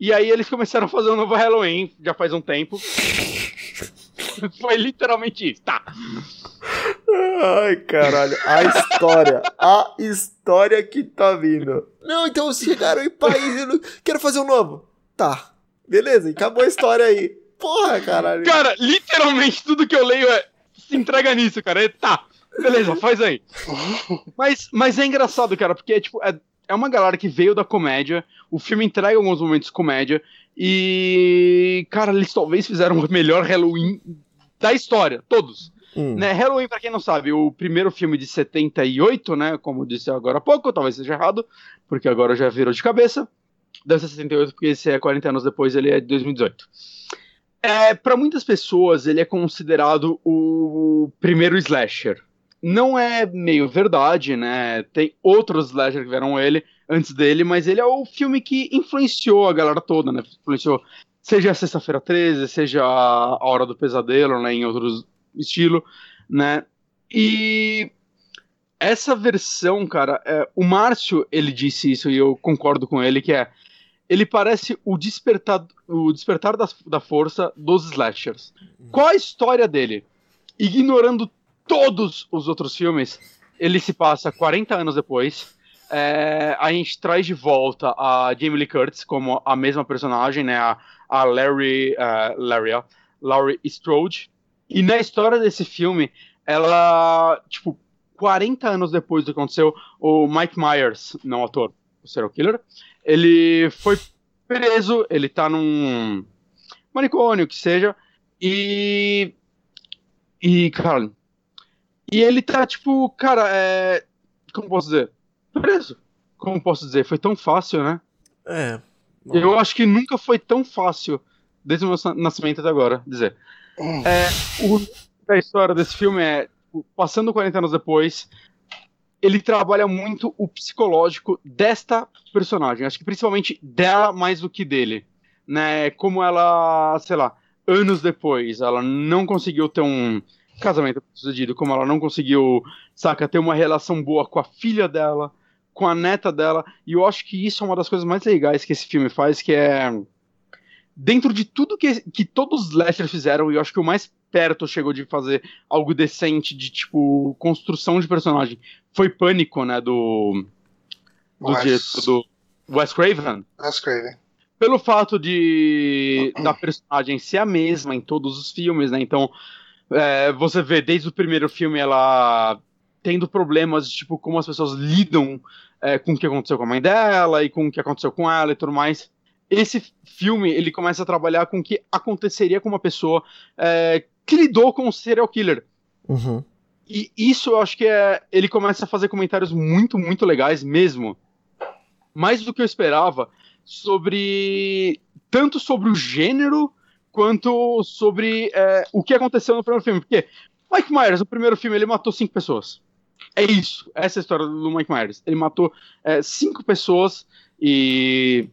E aí eles começaram a fazer um novo Halloween, já faz um tempo. *laughs* Foi literalmente isso, tá. Ai, caralho. A história. A história que tá vindo. Não, então chegaram em país. Eu não... Quero fazer um novo. Tá. Beleza, e acabou a história aí. Porra, caralho. Cara, literalmente tudo que eu leio é. Se entrega nisso, cara. É, tá, beleza, faz aí. mas, mas é engraçado, cara, porque tipo, é, é uma galera que veio da comédia. O filme entrega alguns momentos de comédia. E. Cara, eles talvez fizeram o melhor Halloween da história. Todos. Hum. Né, Halloween, pra quem não sabe, o primeiro filme de 78, né? Como eu disse agora há pouco, talvez seja errado, porque agora já virou de cabeça. Ser 78, porque esse é 40 anos depois, ele é de 2018. É, para muitas pessoas, ele é considerado o primeiro slasher. Não é meio verdade, né? Tem outros slasher que vieram ele antes dele, mas ele é o filme que influenciou a galera toda, né? Influenciou, seja Sexta-feira 13, seja a Hora do Pesadelo, né? Em outros estilo, né? E essa versão, cara, é, o Márcio, ele disse isso e eu concordo com ele, que é ele parece o despertar, o despertar da, da força dos slashers. Qual a história dele? Ignorando todos os outros filmes, ele se passa 40 anos depois. É, a gente traz de volta a Jamie Lee Curtis como a mesma personagem, né? A, a Larry, uh, Larry, Laurie Strode. E na história desse filme, ela, tipo, 40 anos depois do que aconteceu, o Mike Myers, não ator, o serial killer, ele foi preso, ele tá num manicômio, que seja, e. E, cara. E ele tá, tipo, cara, é. Como posso dizer? Preso. Como posso dizer? Foi tão fácil, né? É. Eu acho que nunca foi tão fácil, desde o meu nascimento até agora, dizer. Hum. É, o, a história desse filme é, tipo, passando 40 anos depois, ele trabalha muito o psicológico desta personagem. Acho que principalmente dela mais do que dele. Né? Como ela, sei lá, anos depois, ela não conseguiu ter um casamento sucedido, como ela não conseguiu, saca, ter uma relação boa com a filha dela, com a neta dela. E eu acho que isso é uma das coisas mais legais que esse filme faz, que é dentro de tudo que, que todos os slashers fizeram, e eu acho que o mais perto chegou de fazer algo decente de, tipo, construção de personagem, foi Pânico, né, do... do, Wes. diretor do Wes Craven. Wes Craven. Pelo fato de da personagem ser a mesma em todos os filmes, né, então é, você vê desde o primeiro filme ela tendo problemas de, tipo, como as pessoas lidam é, com o que aconteceu com a mãe dela e com o que aconteceu com ela e tudo mais esse filme ele começa a trabalhar com o que aconteceria com uma pessoa é, que lidou com um serial killer. Uhum. E isso eu acho que é. Ele começa a fazer comentários muito, muito legais mesmo. Mais do que eu esperava sobre. Tanto sobre o gênero quanto sobre é, o que aconteceu no primeiro filme. Porque Mike Myers, no primeiro filme, ele matou cinco pessoas. É isso. Essa é a história do Mike Myers. Ele matou é, cinco pessoas e.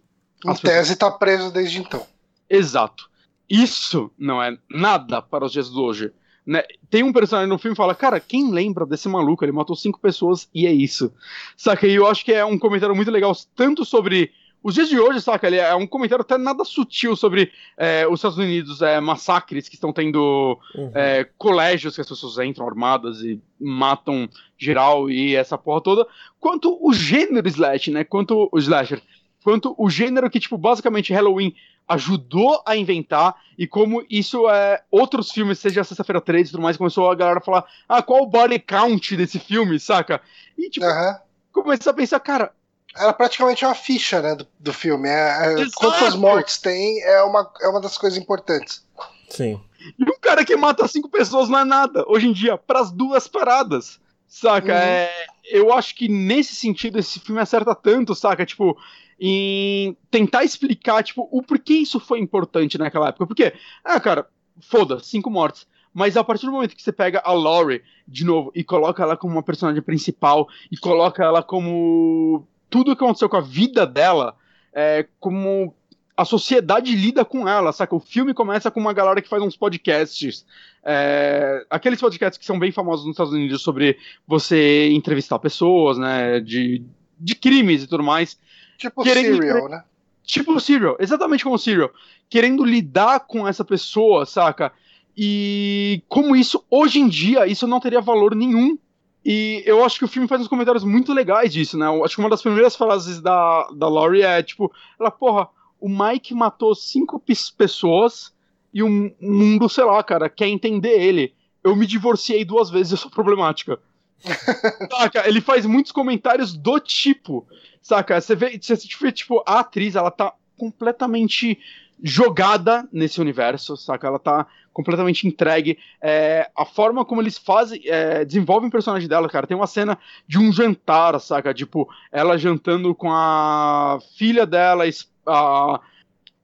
Em As tese, tá preso desde então. Exato. Isso não é nada para os dias de hoje. Né? Tem um personagem no filme que fala, cara, quem lembra desse maluco? Ele matou cinco pessoas e é isso. Saca? E eu acho que é um comentário muito legal, tanto sobre os dias de hoje, saca? Ele é um comentário até nada sutil sobre é, os Estados Unidos, é, massacres que estão tendo Uhum. é, colégios que as pessoas entram armadas e matam geral e essa porra toda, quanto o gênero slash, né? Quanto o slasher, quanto o gênero que, tipo, basicamente Halloween ajudou a inventar e como isso é outros filmes, seja Sexta-feira 13 e tudo mais, começou a galera a falar, ah, qual o body count desse filme, saca? E, tipo, Aham. começar a pensar, cara, Era praticamente uma ficha, né, do, do filme. É, é, quantas mortes tem é uma, é uma das coisas importantes. Sim. E um cara que mata cinco pessoas não é nada, hoje em dia, pras duas paradas. Saca? Uhum. É, eu acho que nesse sentido esse filme acerta tanto, saca? Tipo, em tentar explicar, tipo, o porquê isso foi importante naquela época. Porque, ah, cara, foda, cinco mortes. Mas a partir do momento que você pega a Laurie de novo e coloca ela como uma personagem principal e coloca ela como tudo que aconteceu com a vida dela, é, como a sociedade lida com ela, saca? O filme começa com uma galera que faz uns podcasts, é, aqueles podcasts que são bem famosos nos Estados Unidos sobre você entrevistar pessoas, né, de, de crimes e tudo mais. Tipo Querendo- Serial, né? Tipo o Serial, exatamente como o Serial. Querendo lidar com essa pessoa, saca? E como isso, hoje em dia, isso não teria valor nenhum. E eu acho que o filme faz uns comentários muito legais disso, né? Eu acho que uma das primeiras frases da, da Laurie é tipo: ela, porra, o Mike matou cinco pes- pessoas e o mundo, sei lá, cara, quer entender ele. Eu me divorciei duas vezes, eu sou problemática. *laughs* saca? Ele faz muitos comentários do tipo, saca? Você vê, você vê, tipo, a atriz, ela tá completamente jogada nesse universo, saca? Ela tá completamente entregue. É, a forma como eles fazem, é, desenvolvem o personagem dela, cara. Tem uma cena de um jantar, saca? Tipo, ela jantando com a filha dela, a.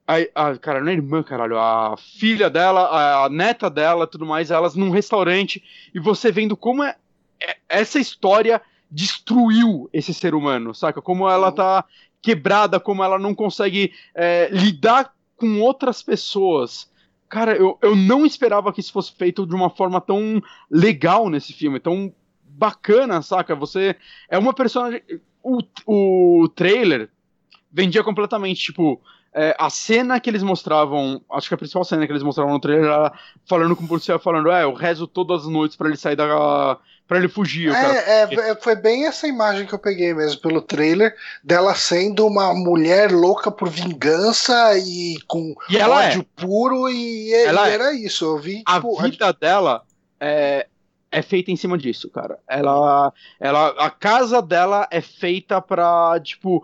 A, a, cara, não é irmã, caralho. A filha dela, a, a neta dela, tudo mais, elas num restaurante e você vendo como é, é- essa história destruiu esse ser humano, saca? Como ela tá quebrada, como ela não consegue é, lidar com outras pessoas. Cara, eu, eu não esperava que isso fosse feito de uma forma tão legal nesse filme, tão bacana, saca? Você é uma personagem. O, o trailer vendia completamente, tipo. é, a cena que eles mostravam, acho que a principal cena que eles mostravam no trailer era falando com o policial, falando, é, eu rezo todas as noites pra ele sair da. Pra ele fugir. É, é, é, foi bem essa imagem que eu peguei mesmo pelo trailer dela sendo uma mulher louca por vingança e com E ela é. ódio puro e, e Ela é. era isso. Eu vi a tipo, vida dela é, é feita em cima disso, cara. Ela, ela, a casa dela é feita pra, tipo,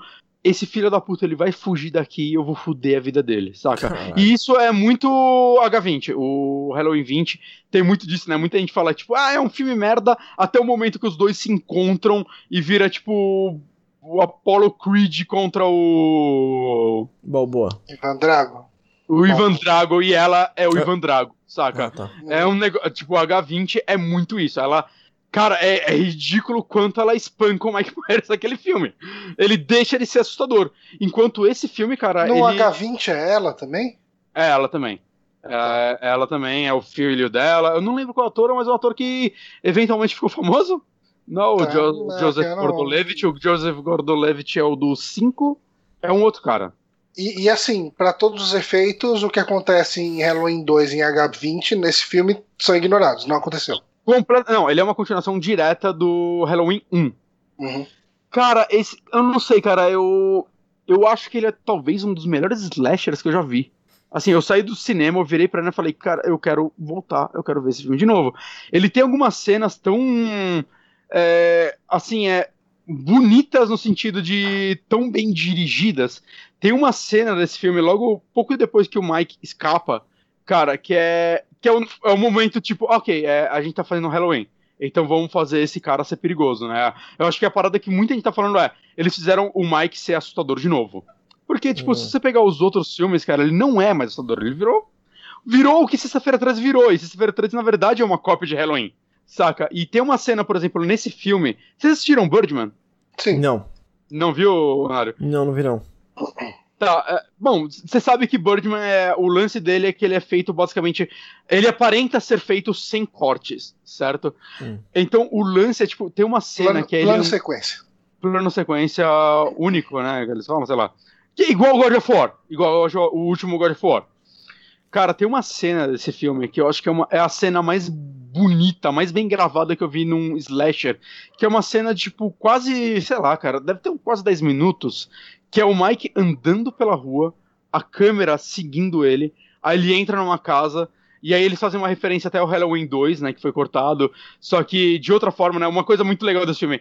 esse filho da puta, ele vai fugir daqui e eu vou fuder a vida dele, saca? Caralho. E isso é muito H20. O Halloween 20 tem muito disso, né? Muita gente fala, tipo, ah, é um filme merda, até o momento que os dois se encontram e vira, tipo, o Apollo Creed contra o. Balboa. Ivan Drago. O Ivan Drago e ela é o Ivan Drago, saca? Ah, tá. É um negócio. Tipo, o H20 é muito isso. Ela. Cara, é, é ridículo quanto ela espanca o Mike *laughs* Myers naquele filme. Ele deixa ele ser assustador. Enquanto esse filme, cara. No ele... H20 é ela também? É ela também. É, ela também é o filho dela. Eu não lembro qual ator, mas é um ator que eventualmente ficou famoso. Não, Tá, o Jo- não, Joseph não- Gordolevich. O Joseph Gordolevich é o do 5. É um outro cara. E, e assim, pra todos os efeitos, o que acontece em Halloween 2 em H20 nesse filme são ignorados, não aconteceu. Não, ele é uma continuação direta do Halloween 1. Uhum. Cara, esse. Eu não sei, cara. Eu. Eu acho que ele é talvez um dos melhores slashers que eu já vi. Assim, eu saí do cinema, eu virei pra ele e falei, cara, eu quero voltar, eu quero ver esse filme de novo. Ele tem algumas cenas tão. é, assim, é. Bonitas no sentido de tão bem dirigidas. Tem uma cena desse filme, logo pouco depois que o Mike escapa, cara, que é. Que é um, é um momento tipo, ok, é, a gente tá fazendo Halloween. Então vamos fazer esse cara ser perigoso, né? Eu acho que a parada que muita gente tá falando é, eles fizeram o Mike ser assustador de novo. Porque, tipo, Hum. se você pegar os outros filmes, cara, ele não é mais assustador, ele virou virou o que Sexta-feira 13 virou, e Sexta-feira 13 na verdade é uma cópia de Halloween. saca? E tem uma cena, por exemplo, nesse filme. Vocês assistiram Birdman? Sim. Não. Não viu, Mário? Não, não vi não. *coughs* Tá, é, bom, você sabe que Birdman é. O lance dele é que ele é feito basicamente. Ele aparenta ser feito sem cortes, certo? Hum. Então o lance é tipo. Tem uma cena Plano, que é plano ele. sequência. plano sequência único, né? que Eles falam, sei lá. Que é igual o God of War. Igual o último God of War. Cara, tem uma cena desse filme que eu acho que é, uma, é a cena mais bonita, mais bem gravada que eu vi num slasher. Que é uma cena, tipo, quase, sei lá, cara, deve ter quase 10 minutos. Que é o Mike andando pela rua, a câmera seguindo ele. Aí ele entra numa casa. E aí eles fazem uma referência até ao Halloween 2, né? Que foi cortado. Só que de outra forma, né? Uma coisa muito legal desse filme.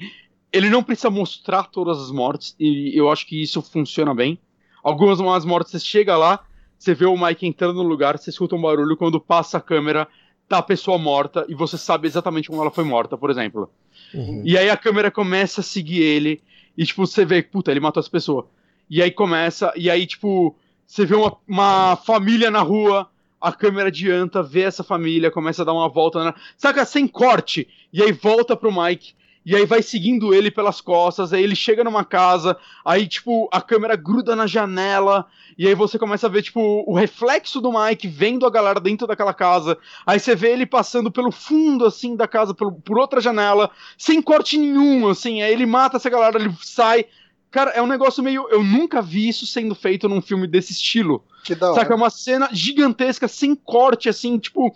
Ele não precisa mostrar todas as mortes. E eu acho que isso funciona bem. Algumas umas mortes, você chega lá, você vê o Mike entrando no lugar, você escuta um barulho, quando passa a câmera, tá a pessoa morta e você sabe exatamente como ela foi morta, por exemplo. Uhum. E aí a câmera começa a seguir ele, e tipo, você vê, puta, ele matou as pessoas. E aí começa, e aí, tipo, você vê uma, uma família na rua, a câmera adianta, vê essa família, começa a dar uma volta, na... saca, sem corte, e aí volta pro Mike, e aí vai seguindo ele pelas costas, aí ele chega numa casa, aí, tipo, a câmera gruda na janela, e aí você começa a ver, tipo, o reflexo do Mike vendo a galera dentro daquela casa, aí você vê ele passando pelo fundo, assim, da casa, pelo, por outra janela, sem corte nenhum, assim, aí ele mata essa galera, ele sai... Cara, é um negócio meio. Eu nunca vi isso sendo feito num filme desse estilo. Que da Saca? É hora. uma cena gigantesca, sem corte, assim, tipo.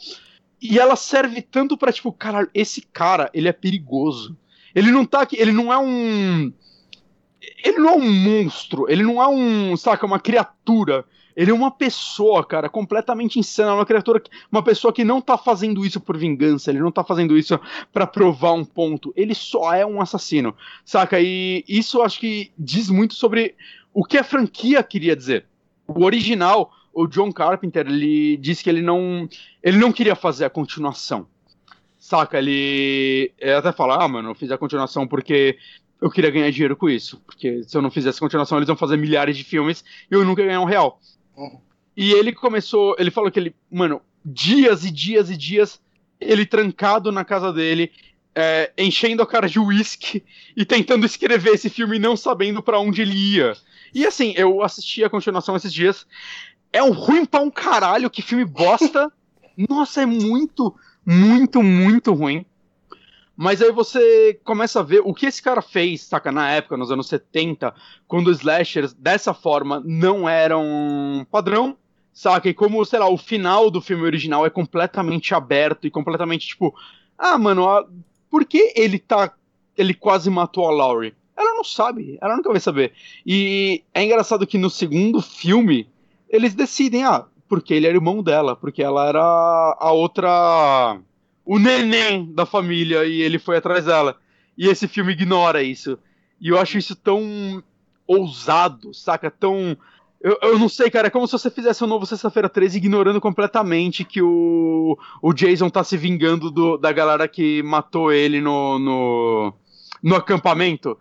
E ela serve tanto pra, tipo, caralho, esse cara, ele é perigoso. Ele não tá aqui, ele não é um. Ele não é um monstro, ele não é um, saca, uma criatura. Ele é uma pessoa, cara, completamente insana, uma criatura, uma pessoa que não tá fazendo isso por vingança, ele não tá fazendo isso pra provar um ponto, ele só é um assassino, saca? E isso acho que diz muito sobre o que a franquia queria dizer. O original, o John Carpenter, ele disse que ele não, ele não queria fazer a continuação. Saca, ele, ele até fala, ah, mano, eu fiz a continuação porque eu queria ganhar dinheiro com isso. Porque se eu não fizesse a continuação, eles vão fazer milhares de filmes e eu nunca ia ganhar um real. Uhum. E ele começou, ele falou que ele, mano, dias e dias e dias, ele trancado na casa dele, é, enchendo a cara de uísque e tentando escrever esse filme não sabendo pra onde ele ia. E assim, eu assisti a continuação esses dias. É um ruim pra um caralho, que filme bosta. *laughs* Nossa, é muito, muito, muito ruim. Mas aí você começa a ver o que esse cara fez, saca, na época, nos anos 70, quando os slashers dessa forma não eram padrão, saca? E como, sei lá, o final do filme original é completamente aberto e completamente tipo, ah, mano, a- por que ele tá. Ele quase matou a Laurie? Ela não sabe, ela nunca vai saber. E é engraçado que no segundo filme, eles decidem, ah, porque ele era irmão dela, porque ela era a outra. o neném da família e ele foi atrás dela. E esse filme ignora isso. E eu acho isso tão ousado, saca? Tão. Eu, eu não sei, cara, é como se você fizesse um novo Sexta-feira 13 ignorando completamente que o, o Jason tá se vingando do- da galera que matou ele no, no, no acampamento.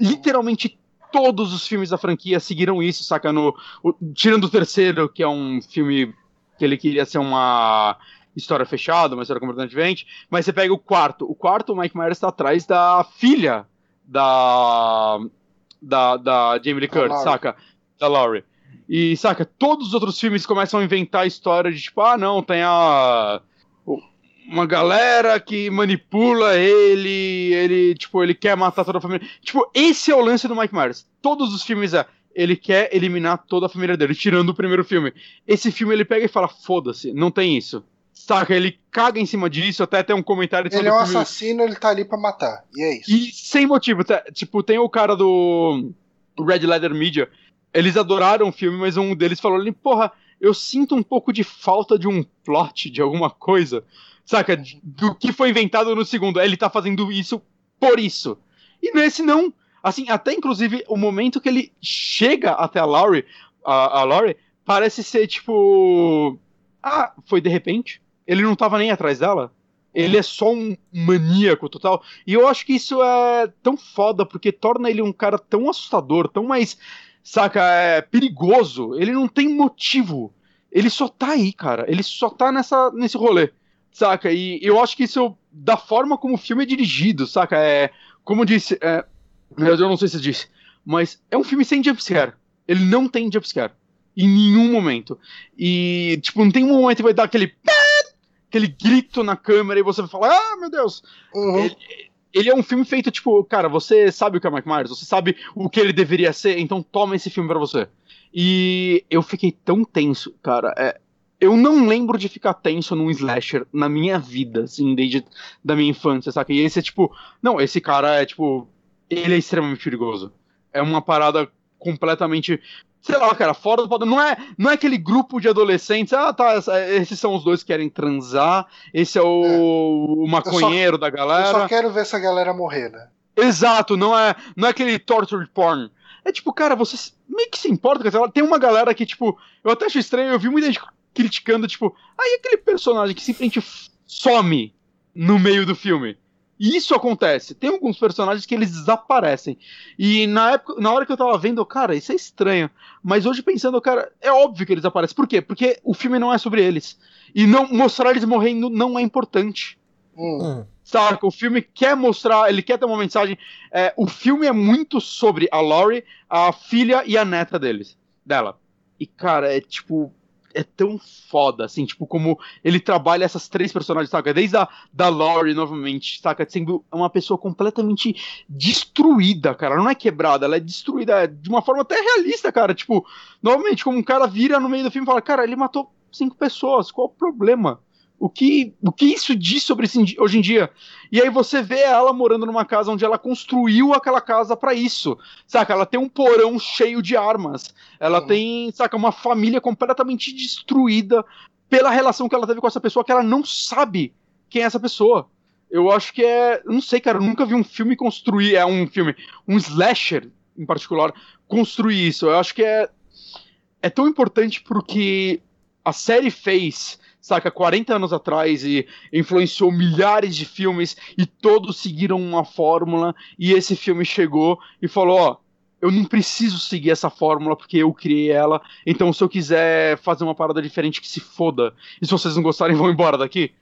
Literalmente todos os filmes da franquia seguiram isso, saca? No, o- tirando o terceiro, que é um filme que ele queria ser uma história fechada, uma história completamente diferente. Mas você pega o quarto. O quarto, o Mike Myers tá atrás da filha da. da, da Jamie Lee Curtis, saca? Da Laurie. E, saca, todos os outros filmes começam a inventar a história de tipo, ah, não, tem a. Uma galera que manipula ele, ele, tipo, ele quer matar toda a família. Tipo, esse é o lance do Mike Myers. Todos os filmes é. Ele quer eliminar toda a família dele, tirando o primeiro filme. Esse filme ele pega e fala: foda-se, não tem isso. Saca, ele caga em cima disso, até tem um comentário Ele é um filme. assassino, ele tá ali pra matar. E é isso. E sem motivo, tá? tipo, tem o cara do Red Leather Media, eles adoraram o filme, mas um deles falou ali, porra, eu sinto um pouco de falta de um plot, de alguma coisa, saca? Do que foi inventado no segundo. Ele tá fazendo isso por isso. E nesse não. Assim, até inclusive o momento que ele chega até a Laurie, a, a Laurie, parece ser tipo. Ah, foi de repente? Ele não tava nem atrás dela? Ele é só um maníaco total. E eu acho que isso é tão foda, porque torna ele um cara tão assustador, tão mais, saca, é, perigoso. Ele não tem motivo. Ele só tá aí, cara. Ele só tá nessa, nesse rolê. Saca? E eu acho que isso, da forma como o filme é dirigido, saca? É, como eu disse, é, eu não sei se eu disse, mas é um filme sem jumpscare. Ele não tem jumpscare. Em nenhum momento. E, tipo, não tem um momento que vai dar aquele. aquele grito na câmera e você vai falar, ah, meu Deus! Uhum. Ele, ele é um filme feito, tipo, cara, você sabe o que é Mike Myers, você sabe o que ele deveria ser, então toma esse filme pra você. E eu fiquei tão tenso, cara. É, eu não lembro de ficar tenso num slasher na minha vida, assim, desde da minha infância, saca? E esse é tipo, não, esse cara é tipo, ele é extremamente perigoso. É uma parada completamente sei lá, cara, fora do padrão. Não é, não é aquele grupo de adolescentes, ah, tá, esses são os dois que querem transar, esse é o, é. o maconheiro só, da galera. Eu só quero ver essa galera morrer, né? Exato, não é, não é aquele torture porn. É tipo, cara, você meio que se importa ela. Tem uma galera que, tipo, eu até acho estranho, eu vi muita gente criticando, tipo, aí ah, aquele personagem que simplesmente some no meio do filme. E isso acontece. Tem alguns personagens que eles desaparecem. E na época, na hora que eu tava vendo, cara, isso é estranho. Mas hoje pensando, cara, é óbvio que eles aparecem. Por quê? Porque o filme não é sobre eles. E não mostrar eles morrendo não é importante. Hum. Saca? O filme quer mostrar, ele quer ter uma mensagem. É, o filme é muito sobre a Laurie, a filha e a neta deles, dela. E, cara, é tipo é tão foda, assim, tipo, como ele trabalha essas três personagens, saca? Desde a da Laurie, novamente, saca? Sendo uma pessoa completamente destruída, cara. Não é quebrada, ela é destruída de uma forma até realista, cara. Tipo, novamente, como um cara vira no meio do filme e fala, cara, ele matou cinco pessoas, qual o problema? O que, o que isso diz sobre esse, hoje em dia? E aí você vê ela morando numa casa onde ela construiu aquela casa para isso. Saca? Ela tem um porão cheio de armas. Ela uhum. tem, saca, uma família completamente destruída pela relação que ela teve com essa pessoa que ela não sabe quem é essa pessoa. Eu acho que é. Não sei, cara, eu nunca vi um filme construir. É um filme. Um slasher, em particular, construir isso. Eu acho que é. É tão importante porque a série fez saca, 40 anos atrás e influenciou milhares de filmes e todos seguiram uma fórmula e esse filme chegou e falou, ó, eu não preciso seguir essa fórmula porque eu criei ela, então se eu quiser fazer uma parada diferente que se foda, e se vocês não gostarem *laughs* vão embora daqui.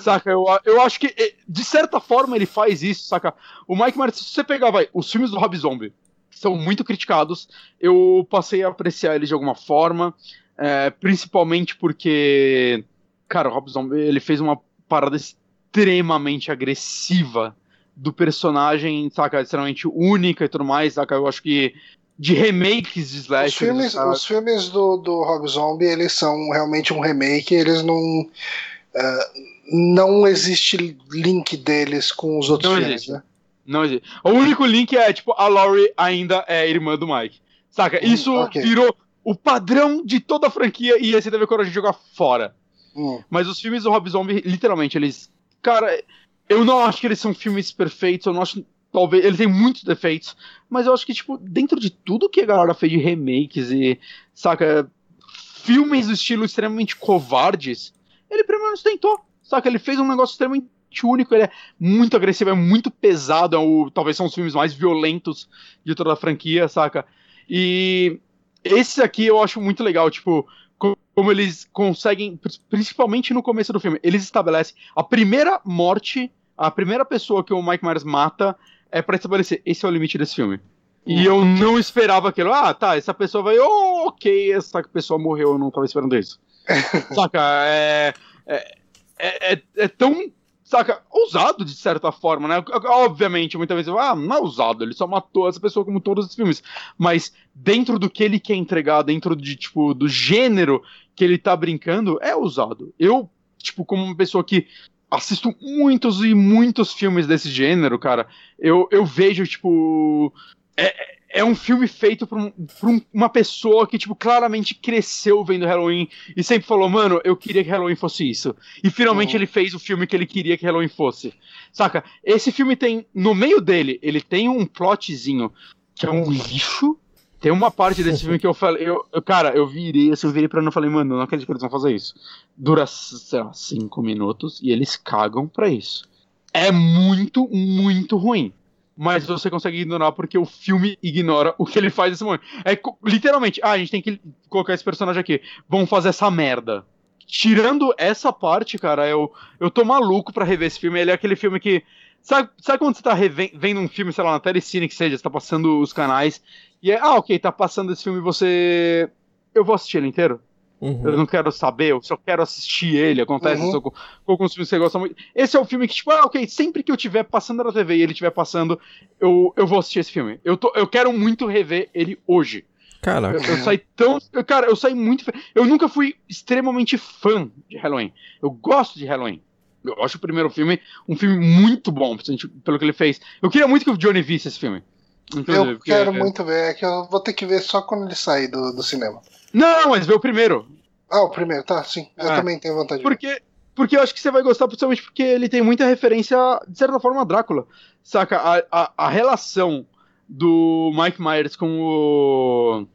saca, eu, eu acho que de certa forma ele faz isso, saca? O Mike Myers, se você pegar, vai, os filmes do Rob Zombie, são muito criticados, eu passei a apreciar eles de alguma forma, é, principalmente porque, cara, o Rob Zombie, ele fez uma parada extremamente agressiva do personagem, saca, extremamente única e tudo mais, saca, eu acho que de remakes de Slash. Os filmes, os filmes do, do Rob Zombie, eles são realmente um remake, eles não... Uh, não existe link deles com os outros não filmes, existe. né? Não existe. O único link é, tipo, a Laurie ainda é irmã do Mike. Saca? Isso okay. virou o padrão de toda a franquia e esse teve coragem de jogar fora. Hum. Mas os filmes do Rob Zombie, literalmente, eles. Cara, eu não acho que eles são filmes perfeitos, eu não acho. Talvez. Eles têm muitos defeitos, mas eu acho que, tipo, dentro de tudo que a galera fez de remakes e. Saca? Filmes do estilo extremamente covardes, ele pelo menos tentou. Saca? Ele fez um negócio extremamente único, ele é muito agressivo, é muito pesado, é o, talvez são os filmes mais violentos de toda a franquia, saca? E esse aqui eu acho muito legal, tipo, como eles conseguem, principalmente no começo do filme, eles estabelecem a primeira morte, a primeira pessoa que o Mike Myers mata é para estabelecer, esse é o limite desse filme. E eu não esperava aquilo. Ah, tá, essa pessoa vai. Oh, ok, essa pessoa morreu, eu não tava esperando isso. *laughs* Saca? É, é, é, é, é tão saca, ousado de certa forma, né? Obviamente, muitas vezes, ah, não é ousado, ele só matou essa pessoa como todos os filmes. Mas dentro do que ele quer entregar, dentro de, tipo, do gênero que ele tá brincando, é ousado. Eu, tipo, como uma pessoa que assisto muitos e muitos filmes desse gênero, cara, eu, eu vejo, tipo. É, é um filme feito por, um, por um, uma pessoa que, tipo, claramente cresceu vendo Halloween e sempre falou, mano, eu queria que Halloween fosse isso. E finalmente uhum. ele fez o filme que ele queria que Halloween fosse. Saca? Esse filme tem, no meio dele, ele tem um plotzinho que é um lixo. Tem uma parte desse filme que eu falei, eu, eu, cara, eu virei, assim, eu virei pra não falei, mano, não acredito que eles vão fazer isso. Dura, sei lá, cinco minutos e eles cagam pra isso. É muito, muito ruim mas você consegue ignorar porque o filme ignora o que ele faz nesse momento. É literalmente, ah, a gente tem que colocar esse personagem aqui. Vamos fazer essa merda. tirando essa parte, cara, eu, eu tô maluco pra rever esse filme. Ele é aquele filme que. Sabe, sabe quando você tá vendo um filme, sei lá, na telecine que seja, você tá passando os canais, e é, ah, ok, tá passando esse filme você. Eu vou assistir ele inteiro? Uhum. Eu não quero saber, eu só quero assistir ele. Acontece uhum. isso com, com alguns filmes que você gosta muito. Esse é o filme que, tipo, ah, ok, sempre que eu tiver passando na TV e ele estiver passando, eu, eu vou assistir esse filme. Eu, tô, eu quero muito rever ele hoje. Caraca. Eu, eu saí tão. Eu, cara, eu saí muito. Eu nunca fui extremamente fã de Halloween. Eu gosto de Halloween. Eu acho o primeiro filme um filme muito bom, pelo que ele fez. Eu queria muito que o Johnny visse esse filme. Eu quero é... muito ver, é que eu vou ter que ver só quando ele sair do, do cinema. Não, mas vê o primeiro. Ah, o primeiro, tá, sim. Eu é. também tenho vontade porque, de ver. Porque eu acho que você vai gostar, principalmente porque ele tem muita referência, de certa forma, a Drácula. Saca? A, a, a relação do Mike Myers com o.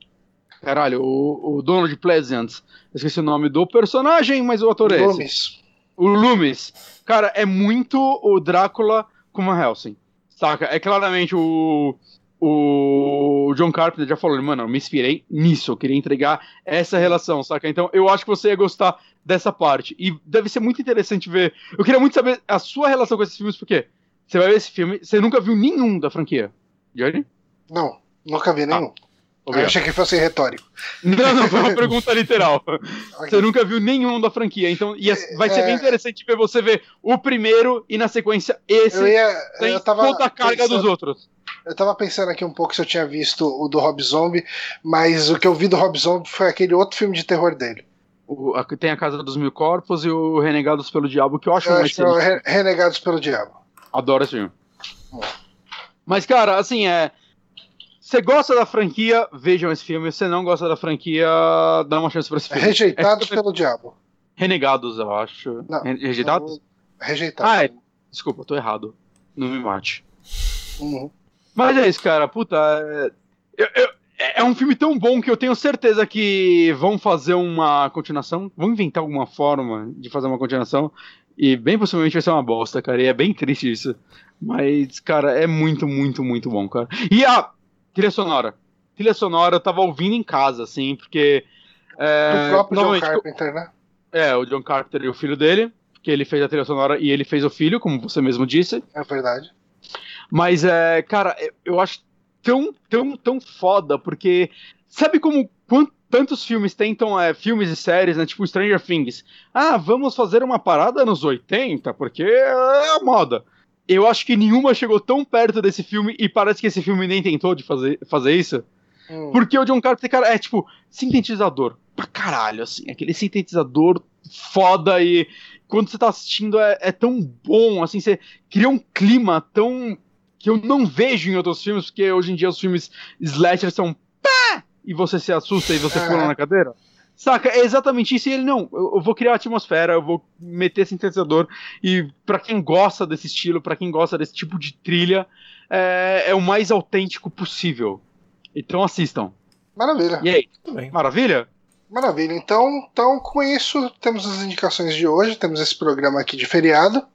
Caralho, o, o Donald Pleasant. Esqueci o nome do personagem, mas o ator é Loomis. esse. O Loomis. Cara, é muito o Drácula com Van Helsing. Saca? É claramente o o John Carpenter já falou, mano, eu me inspirei nisso, eu queria entregar essa relação, saca? Então eu acho que você ia gostar dessa parte. E deve ser muito interessante ver. Eu queria muito saber a sua relação com esses filmes, porque você vai ver esse filme, você nunca viu nenhum da franquia. Johnny? Não, nunca vi nenhum. Ah. Eu achei que fosse retórico. Não, não, foi uma *laughs* pergunta literal. Você nunca viu nenhum da franquia, então ia, vai ser é... bem interessante ver você ver o primeiro e na sequência esse eu ia, sem eu tava toda a carga pensando, dos outros. Eu tava pensando aqui um pouco se eu tinha visto o do Rob Zombie, mas o que eu vi do Rob Zombie foi aquele outro filme de terror dele. O, a, tem a Casa dos Mil Corpos e o Renegados pelo Diabo, que eu acho eu acho que é Re Renegados pelo Diabo. Adoro esse filme. Hum. Mas, cara, assim, é você gosta da franquia, vejam esse filme. Se não gosta da franquia, dá uma chance pra esse filme. Rejeitados é, pelo diabo. Renegados, eu acho. Não, Rejeitados? Rejeitados. Ah, é. Desculpa, tô errado. Não me mate. Uhum. Mas é isso, cara. Puta. É... Eu, eu, é um filme tão bom que eu tenho certeza que vão fazer uma continuação. Vão inventar alguma forma de fazer uma continuação. E bem possivelmente vai ser uma bosta, cara. E é bem triste isso. Mas, cara, é muito, muito, muito bom, cara. E a. Trilha sonora. Trilha sonora eu tava ouvindo em casa, assim, porque. É, o próprio John Carpenter, né? É, o John Carpenter e o filho dele, que ele fez a trilha sonora e ele fez o filho, como você mesmo disse. É verdade. Mas, é, cara, eu acho tão, tão, tão foda, porque. Sabe como quanto, tantos filmes tentam, é, filmes e séries, né? Tipo Stranger Things. Ah, vamos fazer uma parada nos 80, porque é a moda eu acho que nenhuma chegou tão perto desse filme e parece que esse filme nem tentou de fazer, fazer isso. Hum. Porque o John Carpenter, cara, é tipo sintetizador pra caralho, assim. Aquele sintetizador foda e quando você tá assistindo é, é tão bom, assim, você cria um clima tão. Que eu não vejo em outros filmes, porque hoje em dia os filmes slasher são pá! E você se assusta e você pula na cadeira. Saca? É exatamente isso. E ele, não, eu, vou criar a atmosfera, eu vou meter sintetizador. E para quem gosta desse estilo, para quem gosta desse tipo de trilha, é, é, o mais autêntico possível. Então assistam. Maravilha. E aí? Maravilha? Maravilha. Então, então, com isso, temos as indicações de hoje. Temos esse programa aqui de feriado.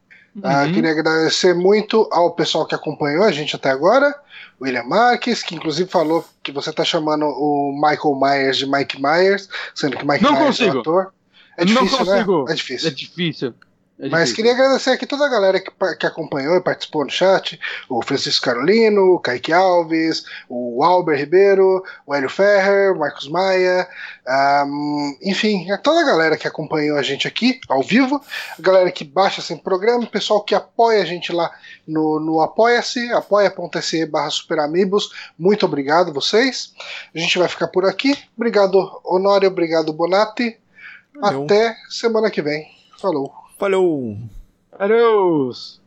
Ah, uhum. Uh, queria agradecer muito ao pessoal que acompanhou a gente até agora. William Marques, que inclusive falou que você está chamando o Michael Myers de Mike Myers, sendo que Mike não Myers consigo. é um ator. É difícil, não consigo. né? É difícil. É difícil. É Mas queria agradecer aqui toda a galera que, que acompanhou e participou no chat: o Francisco Carolino, o Kaique Alves, o Albert Ribeiro, o Hélio Ferrer, o Marcos Maia, um, enfim, é toda a galera que acompanhou a gente aqui ao vivo, a galera que baixa esse programa, o pessoal que apoia a gente lá no, no Apoia-se, apoia.se barra superamigos. Muito obrigado vocês. A gente vai ficar por aqui. Obrigado, Honório, obrigado, Bonatti. Valeu. Até semana que vem. Falou. Falou! Adeus!